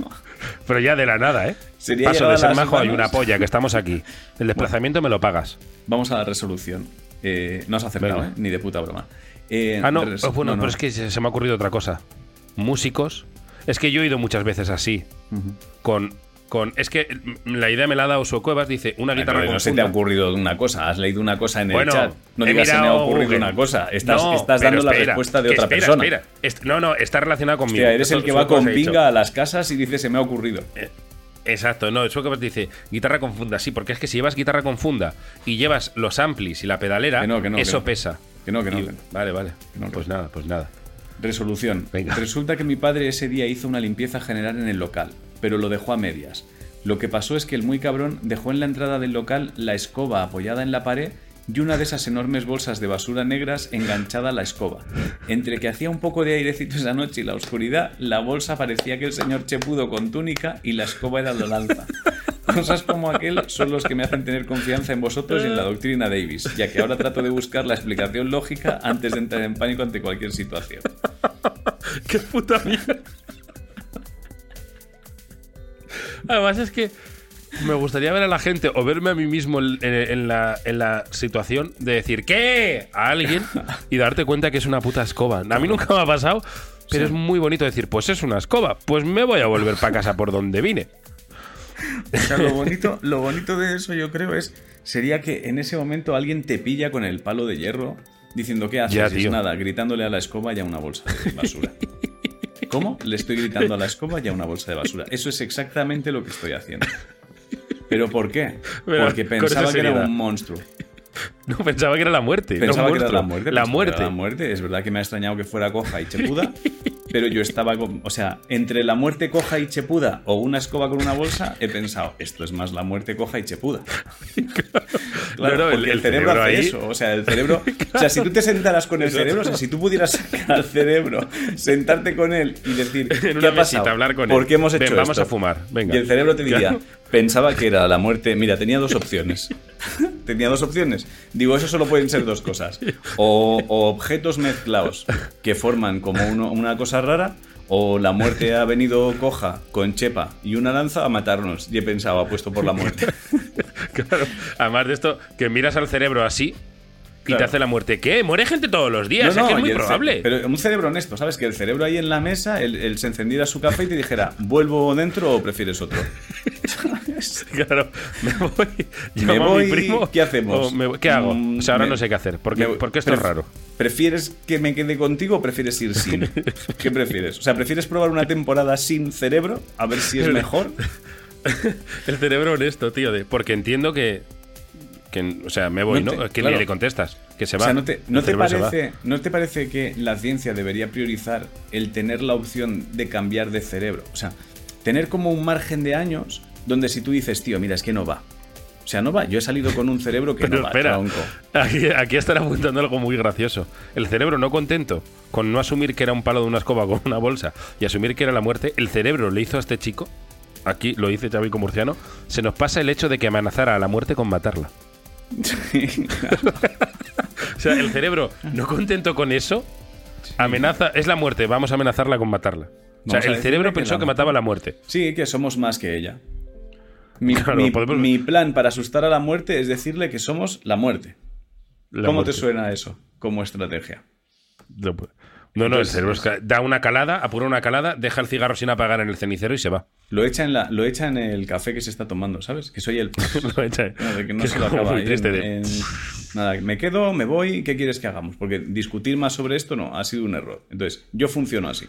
Pero ya de la nada, ¿eh? Sería Paso de ser majo manos. una polla, que estamos aquí. El desplazamiento me lo pagas. Vamos a la resolución. Eh, no has acertado. ¿eh? Ni de puta broma. Eh, Ah, no, oh, bueno, no, no. pero es que se, me ha ocurrido otra cosa. Músicos. Es que yo he ido muchas veces así. Con. Con es que la idea me la ha dado Oso Cuevas, dice una Ay, guitarra pero no se te ha ocurrido una cosa, has leído una cosa en Bueno, el chat. No digas se me ha ocurrido Google. una cosa. Estás, No, estás dando la respuesta de otra espera, persona. espera. No, no, está relacionado conmigo. Hostia, eres el que va con pinga a las casas y dice se me ha ocurrido. Exacto, no, eso que dice guitarra con funda, sí, porque es que si llevas guitarra con funda y llevas los amplis y la pedalera, Que no, que no, eso que no. pesa. Que no, que no, Y-. Vale, vale. Pues nada, pues nada. Resolución. Venga. Resulta que mi padre ese día hizo una limpieza general en el local, pero lo dejó a medias. Lo que pasó es que el muy cabrón dejó en la entrada del local la escoba apoyada en la pared y una de esas enormes bolsas de basura negras enganchada a la escoba. Entre que hacía un poco de airecito esa noche y la oscuridad, la bolsa parecía que el señor Chepudo con túnica y la escoba era la lanza. Cosas como aquel son los que me hacen tener confianza en vosotros y en la doctrina Davis, ya que ahora trato de buscar la explicación lógica antes de entrar en pánico ante cualquier situación. *laughs* ¡Qué puta mierda! Además es que me gustaría ver a la gente o verme a mí mismo en, en la, en la situación de decir ¿qué? a alguien y darte cuenta que es una puta escoba. A mí nunca me ha pasado, pero Sí. es muy bonito decir, pues es una escoba, pues me voy a volver para casa por donde vine. O sea, lo bonito, lo bonito de eso, yo creo, es. Sería que en ese momento alguien te pilla con el palo de hierro diciendo ¿qué haces? Ya, Y es tío. nada, gritándole a la escoba y a una bolsa de basura. *laughs* ¿Cómo? Le estoy gritando a la escoba y a una bolsa de basura. Eso es exactamente lo que estoy haciendo. ¿Pero por qué? Pero, Porque pensaba que era un monstruo. No, pensaba que era la muerte. no Pensaba que era la muerte. La muerte. la muerte. Es verdad que me ha extrañado que fuera coja y chepuda. pero yo estaba con. O sea, entre la muerte coja y chepuda o una escoba con una bolsa, he pensado, esto es más la muerte coja y chepuda. Claro, *laughs* No, no, el- cerebro, cerebro hace ahí- eso. O sea, el cerebro. O sea, si tú te sentaras con el cerebro, o sea, si tú pudieras sacar al cerebro, sentarte con él y decir. *laughs* En ¿qué ha pasado? mesita, hablar con ¿Por él. qué hemos hecho Ven, vamos esto? a fumar, venga. Y el cerebro te diría, Claro. pensaba que era la muerte. Mira, tenía dos opciones. *laughs* tenía dos opciones. Digo, eso solo pueden ser dos cosas. O, o objetos mezclados que forman como uno- una cosa rara. O la muerte ha venido coja con chepa y una lanza a matarnos. Y he pensado, apuesto por la muerte. Claro. Además de esto, que miras al cerebro así y Claro. te hace la muerte. ¿Qué? Muere gente todos los días. es que es muy probable. Pero un cerebro honesto, ¿sabes? Que el cerebro ahí en la mesa, él, él se encendiera su café y te dijera, ¿vuelvo dentro o prefieres otro? *laughs* Claro, me voy. Me llamo a mi voy, primo, ¿qué hacemos? me voy- ¿Qué hago? Mm, o sea, ahora me- no sé qué hacer. Porque, porque esto es raro. ¿Prefieres que me quede contigo o prefieres ir sin? *laughs* ¿Qué prefieres? O sea, ¿prefieres probar una temporada sin cerebro? A ver si es mejor. *laughs* *laughs* El cerebro honesto, tío. De, porque entiendo que, que. O sea, me voy, No ¿no? claro. ni le contestas. Que se O va. sea, ¿no te, no parece, ¿no te parece que la ciencia debería priorizar el tener la opción de cambiar de cerebro? O sea, tener como un margen de años donde si tú dices, tío, mira, es que no va. O sea, no va. Yo he salido con un cerebro que *laughs* Pero no va, espera, aquí, aquí están apuntando algo muy gracioso. El cerebro no contento con no asumir que era un palo de una escoba con una bolsa y asumir que era la muerte, el cerebro le hizo a este chico, aquí lo dice Xavi Murciano, se nos pasa el hecho de que amenazara a la muerte con matarla. *laughs* O sea, el cerebro, no contento con eso, amenaza, es la muerte, vamos a amenazarla con matarla. O sea, el cerebro pensó que mataba a la muerte. Sí, que somos más que ella. Mi, Claro, mi- podemos- mi plan para asustar a la muerte es decirle que somos la muerte. La ¿Cómo muerte. te suena eso como estrategia? No, no, no, el cerebro es que da una calada, apura una calada, deja el cigarro sin apagar en el cenicero y se va. Lo echa en, la, lo echa en el café que se está tomando, ¿sabes? Que soy el... *laughs* Lo echa- que no que se lo acaba muy triste en- de- en- Nada, me quedo, me voy, ¿qué quieres que hagamos? Porque discutir más sobre esto no, ha sido un error. Entonces, yo funciono así.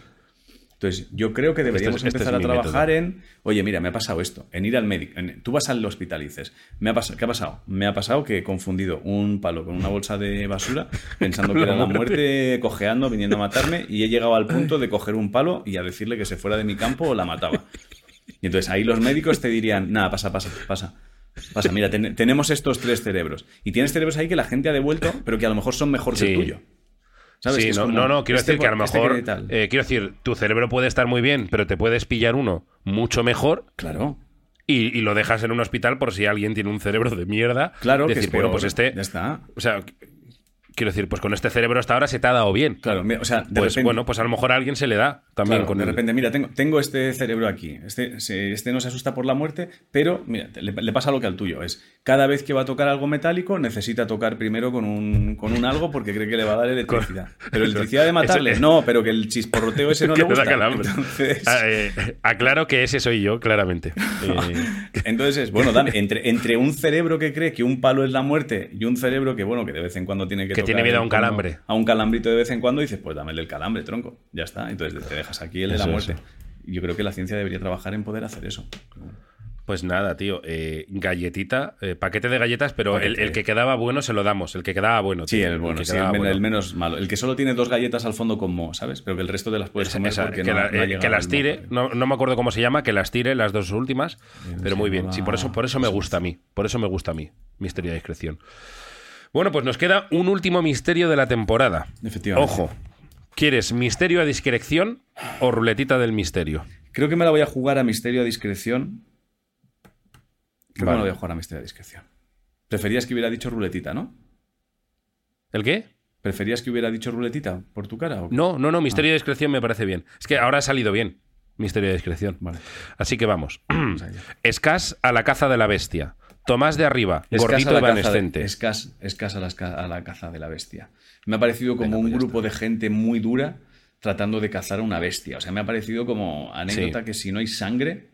Entonces, yo creo que deberíamos Este es- este empezar es a trabajar en, oye, mira, me ha pasado esto, en ir al médico. en- tú vas al hospital y dices, me ha pasado, ¿qué ha pasado? Me ha pasado que he confundido un palo con una bolsa de basura, *laughs* pensando que era la muerte. cojeando, viniendo a matarme, y he llegado al punto de coger un palo y a decirle que se fuera de mi campo o la mataba. Y entonces ahí los médicos te dirían, nada, pasa, pasa, pasa. Pasa, mira, ten- tenemos estos tres cerebros. Y tienes cerebros ahí que la gente ha devuelto, pero que a lo mejor son mejor que Sí. el tuyo. ¿Sabes? Sí, Que es no, como, no, no, quiero este decir que a lo este mejor. que eh, quiero decir, tu cerebro puede estar muy bien, pero te puedes pillar uno mucho mejor Claro. y, y lo dejas en un hospital por si alguien tiene un cerebro de mierda. Claro, que decir, es peor. bueno, pues este. Ya está. O sea, quiero decir, pues con este cerebro hasta ahora se te ha dado bien. Claro, o sea, de Pues repente, bueno, pues a lo mejor a alguien se le da también claro, con de el- repente, mira, tengo, tengo este cerebro aquí. Este, se- este no se asusta por la muerte, pero mira, le, le pasa lo que al tuyo. Es cada vez que va a tocar algo metálico, necesita tocar primero con un, con un algo porque cree que le va a dar *laughs* electricidad. Pero electricidad de matarle, no, pero que el chisporroteo ese no *laughs* le gusta. Entonces, Ah, eh, aclaro que ese soy yo, claramente. *laughs* Eh, Entonces es, bueno, dame, entre, entre un cerebro que cree que un palo es la muerte y un cerebro que, bueno, que de vez en cuando tiene que Que tocar tiene miedo a un calambre. A un calambrito de vez en cuando, dices, pues dame el del calambre, tronco. Ya está. Entonces te dejas aquí el de la muerte. eso. Yo creo que la ciencia debería trabajar en poder hacer eso. Pues nada, tío. eh, galletita, eh, paquete de galletas, pero el, que quedaba bueno se lo damos. El que quedaba bueno. Sí, el bueno, sí, el, quedaba men- bueno. el menos malo. El que solo tiene dos galletas al fondo con mo, ¿sabes? Pero que el resto de las puedes comer Esa, porque que, no, la- no ha eh, que las tire, no, no me acuerdo cómo se llama, que las tire las dos últimas, pero muy bien. Sí, por eso, por eso me gusta a mí. Por eso me gusta a mí. Misterio de discreción. Bueno, pues nos queda un último misterio de la temporada. Efectivamente. Ojo. ¿Quieres misterio a discreción o ruletita del misterio? Creo que me la voy a jugar a misterio a discreción. Creo que me la voy a jugar a misterio a discreción. Preferías que hubiera dicho ruletita, ¿no? ¿El qué? ¿Preferías que hubiera dicho ruletita por tu cara? o? No, no, no, misterio de discreción me parece bien. Es que ahora ha salido bien. misterio de discreción. Vale. Así que vamos. Vamos. *clears throat* Escas a la caza de la bestia. Tomás de arriba, gordito Escasa de- evanescente. escas- escasa ca- a la caza de la bestia. Me ha parecido como Venga, un pues grupo de gente muy dura tratando de cazar a una bestia. O sea, me ha parecido como anécdota Sí. que si no hay sangre,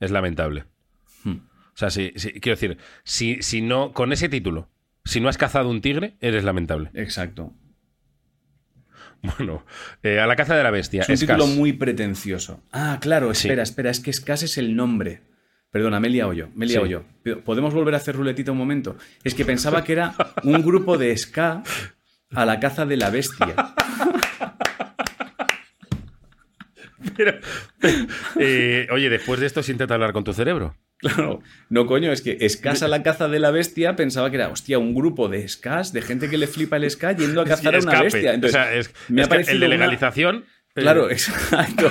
Es lamentable. Hmm. O sea, si, si- quiero decir, si, si no, con ese título, si no has cazado un tigre, eres lamentable. exacto. Bueno, eh, a la caza de la bestia. Es un Escas. título muy pretencioso. Ah, claro, Sí. espera, espera, es que Escas es el nombre. Perdona, me he liado yo, me he liado Sí. yo. ¿Podemos volver a hacer ruletita un momento? Es que pensaba que era un grupo de ska a la caza de la bestia. Pero, eh, oye, después de esto, siéntate a hablar con tu cerebro. Claro, no coño, es que Escas a la caza de la bestia pensaba que era, hostia, un grupo de Escas, de gente que le flipa el ska yendo a cazar a una bestia. Entonces, o sea, es, me ha parecido el de una- Claro, *laughs* exacto.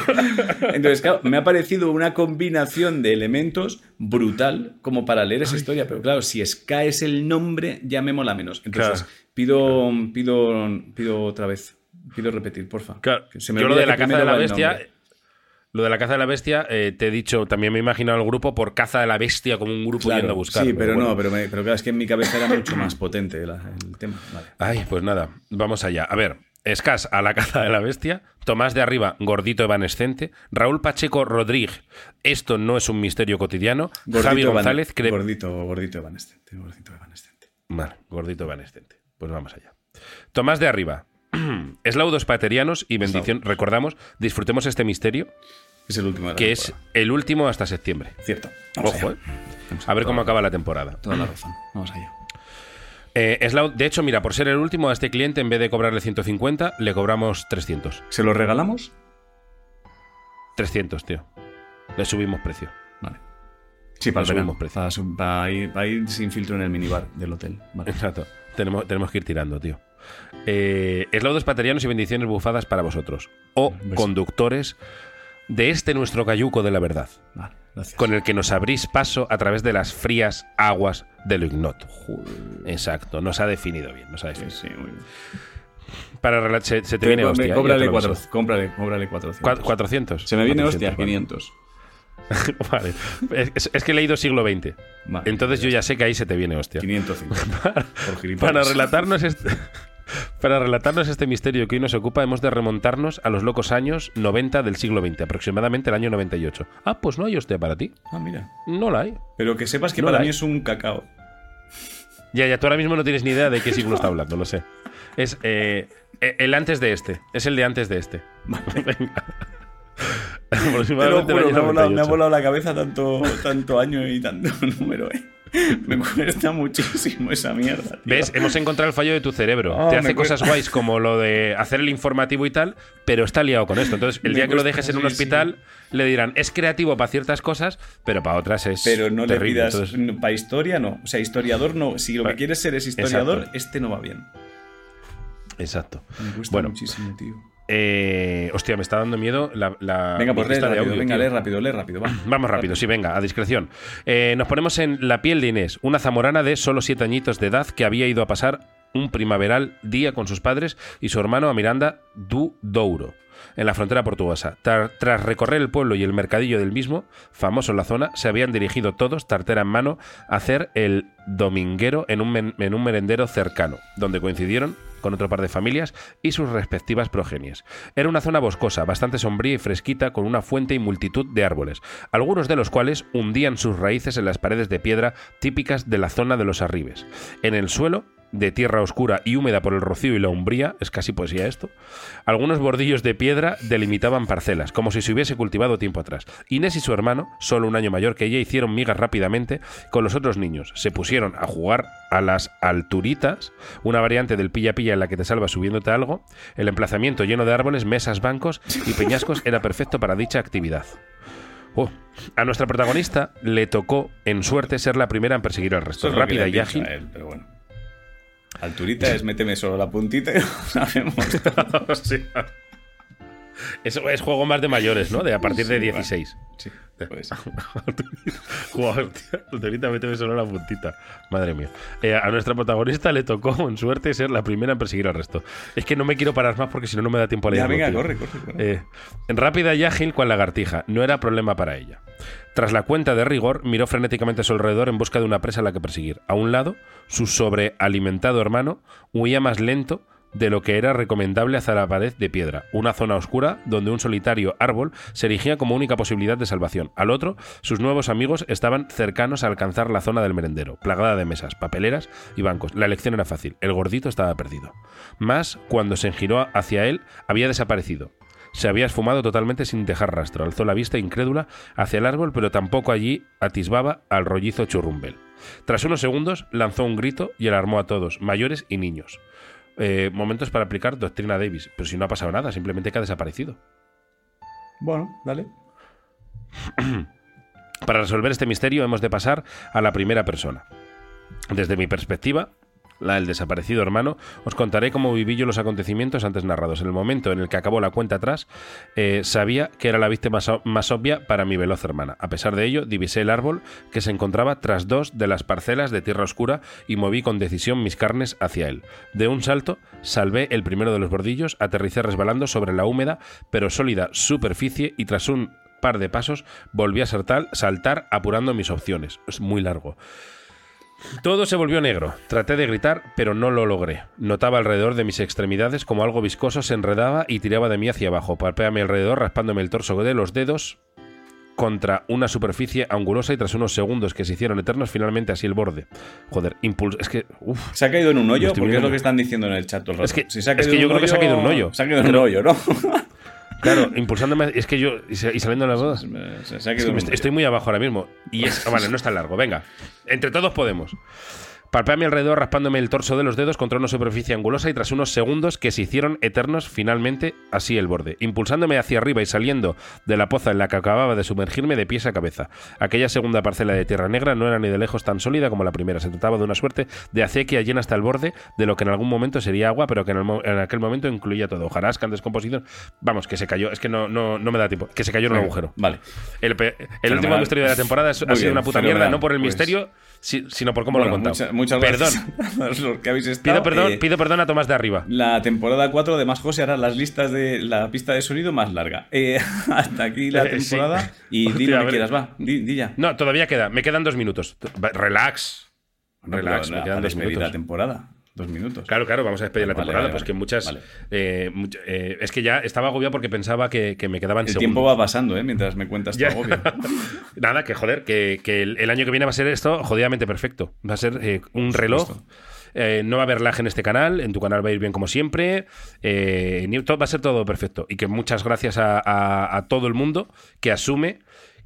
Entonces, claro, me ha parecido una combinación de elementos brutal como para leer esa historia. Pero claro, si Ska es el nombre, ya me mola menos. Entonces, Claro. pido, pido, pido otra vez. Pido repetir, porfa. Claro, Que se me yo lo de la caza de la bestia. Lo de la caza de la bestia, eh, te he dicho, también me he imaginado el grupo por caza de la bestia como un grupo Claro, yendo a buscar. sí, pero, bueno. no, pero, me- pero claro, es que en mi cabeza era mucho más potente la- el tema. Vale. Ay, pues nada, vamos allá. A ver, Escas a la *laughs* caza de la bestia, Tomás de arriba, gordito evanescente, Raúl Pacheco Rodríguez, esto no es un misterio cotidiano, Javi evan- González, cre- gordito, gordito evanescente, gordito evanescente. Vale, gordito evanescente. Pues vamos allá. Tomás de arriba, *clears throat* eslaudos paterianos y bendición. Recordamos, disfrutemos este misterio, Es el último de la que es el último hasta septiembre. Cierto. Vamos Ojo, allá. eh. A ver cómo acaba la temporada. Toda la razón. Vamos allá. Eh, de hecho, mira, por ser el último, a este cliente, en vez de cobrarle 150, le cobramos 300. ¿Se lo regalamos? 300, tío. Le subimos precio. Vale. Sí, para subimos precio. Para, para ir, para ir sin filtro en el minibar del hotel. Vale. Exacto. Tenemos, tenemos que ir tirando, tío. Eh, eslaudos paterianos y bendiciones bufadas para vosotros. O conductores de este nuestro cayuco de la verdad, Vale, gracias. con el que nos abrís paso a través de las frías aguas de lo ignoto. Exacto, nos ha definido bien. Nos ha definido. sí, muy bien. Para se, se te viene hostia. lo cuatro, cómprale, cómbrale 400. Cua- 400. Se me viene 400, hostia, vale. 500. *laughs* Vale. Es, es que he leído siglo XX. Vale, Entonces yo ya sé que ahí se te viene hostia. 550. *laughs* por gilipollas. Para relatarnos este, para relatarnos este misterio que hoy nos ocupa, hemos de remontarnos a los locos años 90 del siglo XX, aproximadamente el año 98. Ah, pues no hay hostia para ti. Ah, mira. No la hay. Pero que sepas que No para mí hay. es un cacao. Ya, ya, tú ahora mismo no tienes ni idea de qué siglo está hablando, lo sé. Es eh, eh, el antes de este. Es el de antes de este. *laughs* Venga. Te lo juro, año me ha, volado, me ha 98. volado la cabeza tanto, tanto año y tanto *laughs* número, eh. *laughs* Me cuesta muchísimo esa mierda. tío. ¿Ves? Hemos encontrado el fallo de tu cerebro. Oh, Te hace cuesta. cosas guays como lo de hacer el informativo y tal, pero está liado con esto. Entonces, el Me día que lo dejes en un sí, hospital, le dirán, es creativo para ciertas cosas, pero para otras es. Pero no terrible. le pidas. Entonces, Para historia, no. O sea, historiador no. Si lo que quieres ser es historiador, Exacto. este no va bien. exacto. Me cuesta Bueno. muchísimo, tío. Eh, hostia, me está dando miedo la. la Venga, pues lee de rápido. audio, venga, lee rápido, lee rápido. Va. Vamos rápido, sí, venga, a discreción. Eh, nos ponemos en la piel de Inés, una zamorana de solo siete añitos de edad que había ido a pasar un primaveral día con sus padres y su hermano a Miranda do Douro, en la frontera portuguesa. Tras recorrer el pueblo y el mercadillo del mismo, famoso en la zona, se habían dirigido todos, tartera en mano, a hacer el dominguero en un, men- en un merendero cercano, donde coincidieron con otro par de familias y sus respectivas progenies. Era una zona boscosa, bastante sombría y fresquita, con una fuente y multitud de árboles, algunos de los cuales hundían sus raíces en las paredes de piedra típicas de la zona de los arribes. En el suelo, de tierra oscura y húmeda por el rocío y la umbría, es casi poesía esto, algunos bordillos de piedra delimitaban parcelas, como si se hubiese cultivado tiempo atrás. Inés y su hermano, solo un año mayor que ella, hicieron migas rápidamente con los otros niños. Se pusieron a jugar a las alturitas, una variante del pilla-pilla en la que te salvas subiéndote algo. El emplazamiento lleno de árboles, mesas, bancos y peñascos era perfecto para dicha actividad. Oh, A nuestra protagonista le tocó, en suerte, ser la primera en perseguir al resto. Rápida y ágil. él, pero bueno. Alturita es méteme solo la puntita y lo sabemos. Sea, Eso es juego más de mayores, ¿no? De a partir de 16. Sí, pues. *laughs* Ahorita méteme solo la puntita. Madre mía. Eh, a nuestra protagonista le tocó, en suerte, ser la primera en perseguir al resto. Es que no me quiero parar más porque si no, no me da tiempo a leer. Ya, venga, corre, corre, corre. Eh, rápida y ágil cual lagartija. No era problema para ella. Tras la cuenta de rigor, miró frenéticamente a su alrededor en busca de una presa a la que perseguir. A un lado, su sobrealimentado hermano huía más lento de lo que era recomendable hacia la pared de piedra, una zona oscura donde un solitario árbol se erigía como única posibilidad de salvación. Al otro, sus nuevos amigos estaban cercanos a alcanzar la zona del merendero, plagada de mesas, papeleras y bancos. La elección era fácil, el gordito estaba perdido. Más, cuando se giró hacia él, había desaparecido. Se había esfumado totalmente sin dejar rastro. Alzó la vista incrédula hacia el árbol, pero tampoco allí atisbaba al rollizo churrumbel. Tras unos segundos, lanzó un grito y alarmó a todos, mayores y niños. Eh, momentos para aplicar doctrina Davis. Pero si no ha pasado nada, simplemente que ha desaparecido. Bueno, dale. *clears throat* Para resolver este misterio hemos de pasar a la primera persona. Desde mi perspectiva, la del desaparecido hermano, os contaré cómo viví yo los acontecimientos antes narrados. En el momento en el que acabó la cuenta atrás, eh, sabía que era la víctima más, obvia para mi veloz hermana. A pesar de ello, divisé el árbol que se encontraba tras dos de las parcelas de tierra oscura y moví con decisión mis carnes hacia él. De un salto, salvé el primero de los bordillos, aterricé resbalando sobre la húmeda pero sólida superficie y tras un par de pasos volví a saltar, saltar apurando mis opciones. Es muy largo. Todo se volvió negro. Traté de gritar, pero no lo logré. Notaba alrededor de mis extremidades como algo viscoso se enredaba y tiraba de mí hacia abajo. Palpé a mi alrededor, raspándome el torso de los dedos contra una superficie angulosa y tras unos segundos que se hicieron eternos, finalmente así el borde. Joder, impulso. Es que. Uf. ¿Se ha caído en un hoyo? Porque es lo que están diciendo en el chat todo el rato. Es que- Si se ha es caído que en yo un creo que se ha caído en un hoyo. Se ha caído en un hoyo, ¿no? *laughs* Claro, impulsándome. Es que yo. Y, sa- y saliendo las bodas. Se, Es que estoy muy abajo ahora mismo. Y es. *laughs* ah, Vale, no es tan largo. Venga. Entre todos podemos. Palpé a mi alrededor raspándome el torso de los dedos contra una superficie angulosa y tras unos segundos que se hicieron eternos, finalmente así el borde, impulsándome hacia arriba y saliendo de la poza en la que acababa de sumergirme de pies a cabeza. Aquella segunda parcela de tierra negra no era ni de lejos tan sólida como la primera. Se trataba de una suerte de acequia llena hasta el borde de lo que en algún momento sería agua, pero que en, el mo- en aquel momento incluía todo. Hojarasca en descomposición. Vamos, que se cayó. Es que no, no, no me da tiempo. Que se cayó en un agujero. Vale. El, el último misterio de la temporada es- ha sido bien, una puta fenomenal. mierda, no por el Pues- misterio, si- sino por cómo Bueno, lo he contado. mucha- muchas Perdón. gracias a todos los que habéis estado. Pido perdón, Eh, pido perdón a Tomás de arriba. La temporada 4 de Más José hará las listas de la pista de sonido más larga. Eh, *laughs* hasta aquí la Eh, sí. temporada. Y di Hostia, a lo que quieras, va. Di, di ya. No, todavía queda. Me quedan dos minutos. Relax. No, Relax, pero me quedan dos minutos. la temporada. Dos minutos. Claro, claro, vamos a despedir la temporada, vale, pues vale. que muchas. Eh, much- eh, es que ya estaba agobiado porque pensaba que, que me quedaban El segundos. tiempo va pasando, ¿eh? Mientras me cuentas tu agobio. *laughs* Nada, que joder, que, que el, el año que viene va a ser esto jodidamente perfecto. Va a ser eh, un reloj. Eh, no va a haber lag en este canal, en tu canal va a ir bien como siempre. eh, va a ser todo perfecto. Y que muchas gracias a, a- a todo el mundo que asume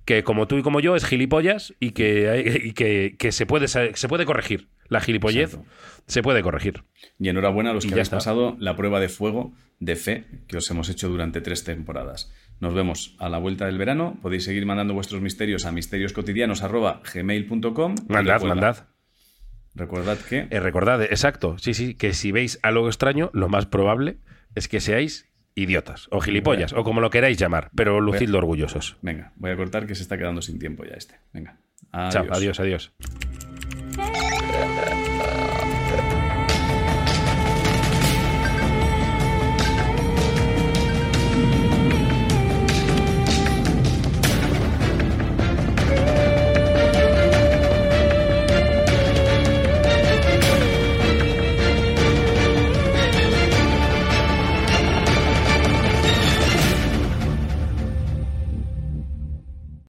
que como tú y como yo es gilipollas y que, y que, que se, puede, se puede corregir. La gilipollez Exacto. se puede corregir. Y enhorabuena a los que ya habéis está. pasado la prueba de fuego de fe que os hemos hecho durante tres temporadas. Nos vemos a la vuelta del verano. Podéis seguir mandando vuestros misterios a misterioscotidianos.gmail.com. Mandad, recuerda- mandad. Recordad que Eh, recordad, exacto, sí, sí, que si veis algo extraño, lo más probable es que seáis idiotas o gilipollas o como lo queráis llamar, pero lucidlo orgullosos. Venga, voy a cortar que se está quedando sin tiempo ya este. Venga. Chao, adiós, adiós. Yeah. *laughs*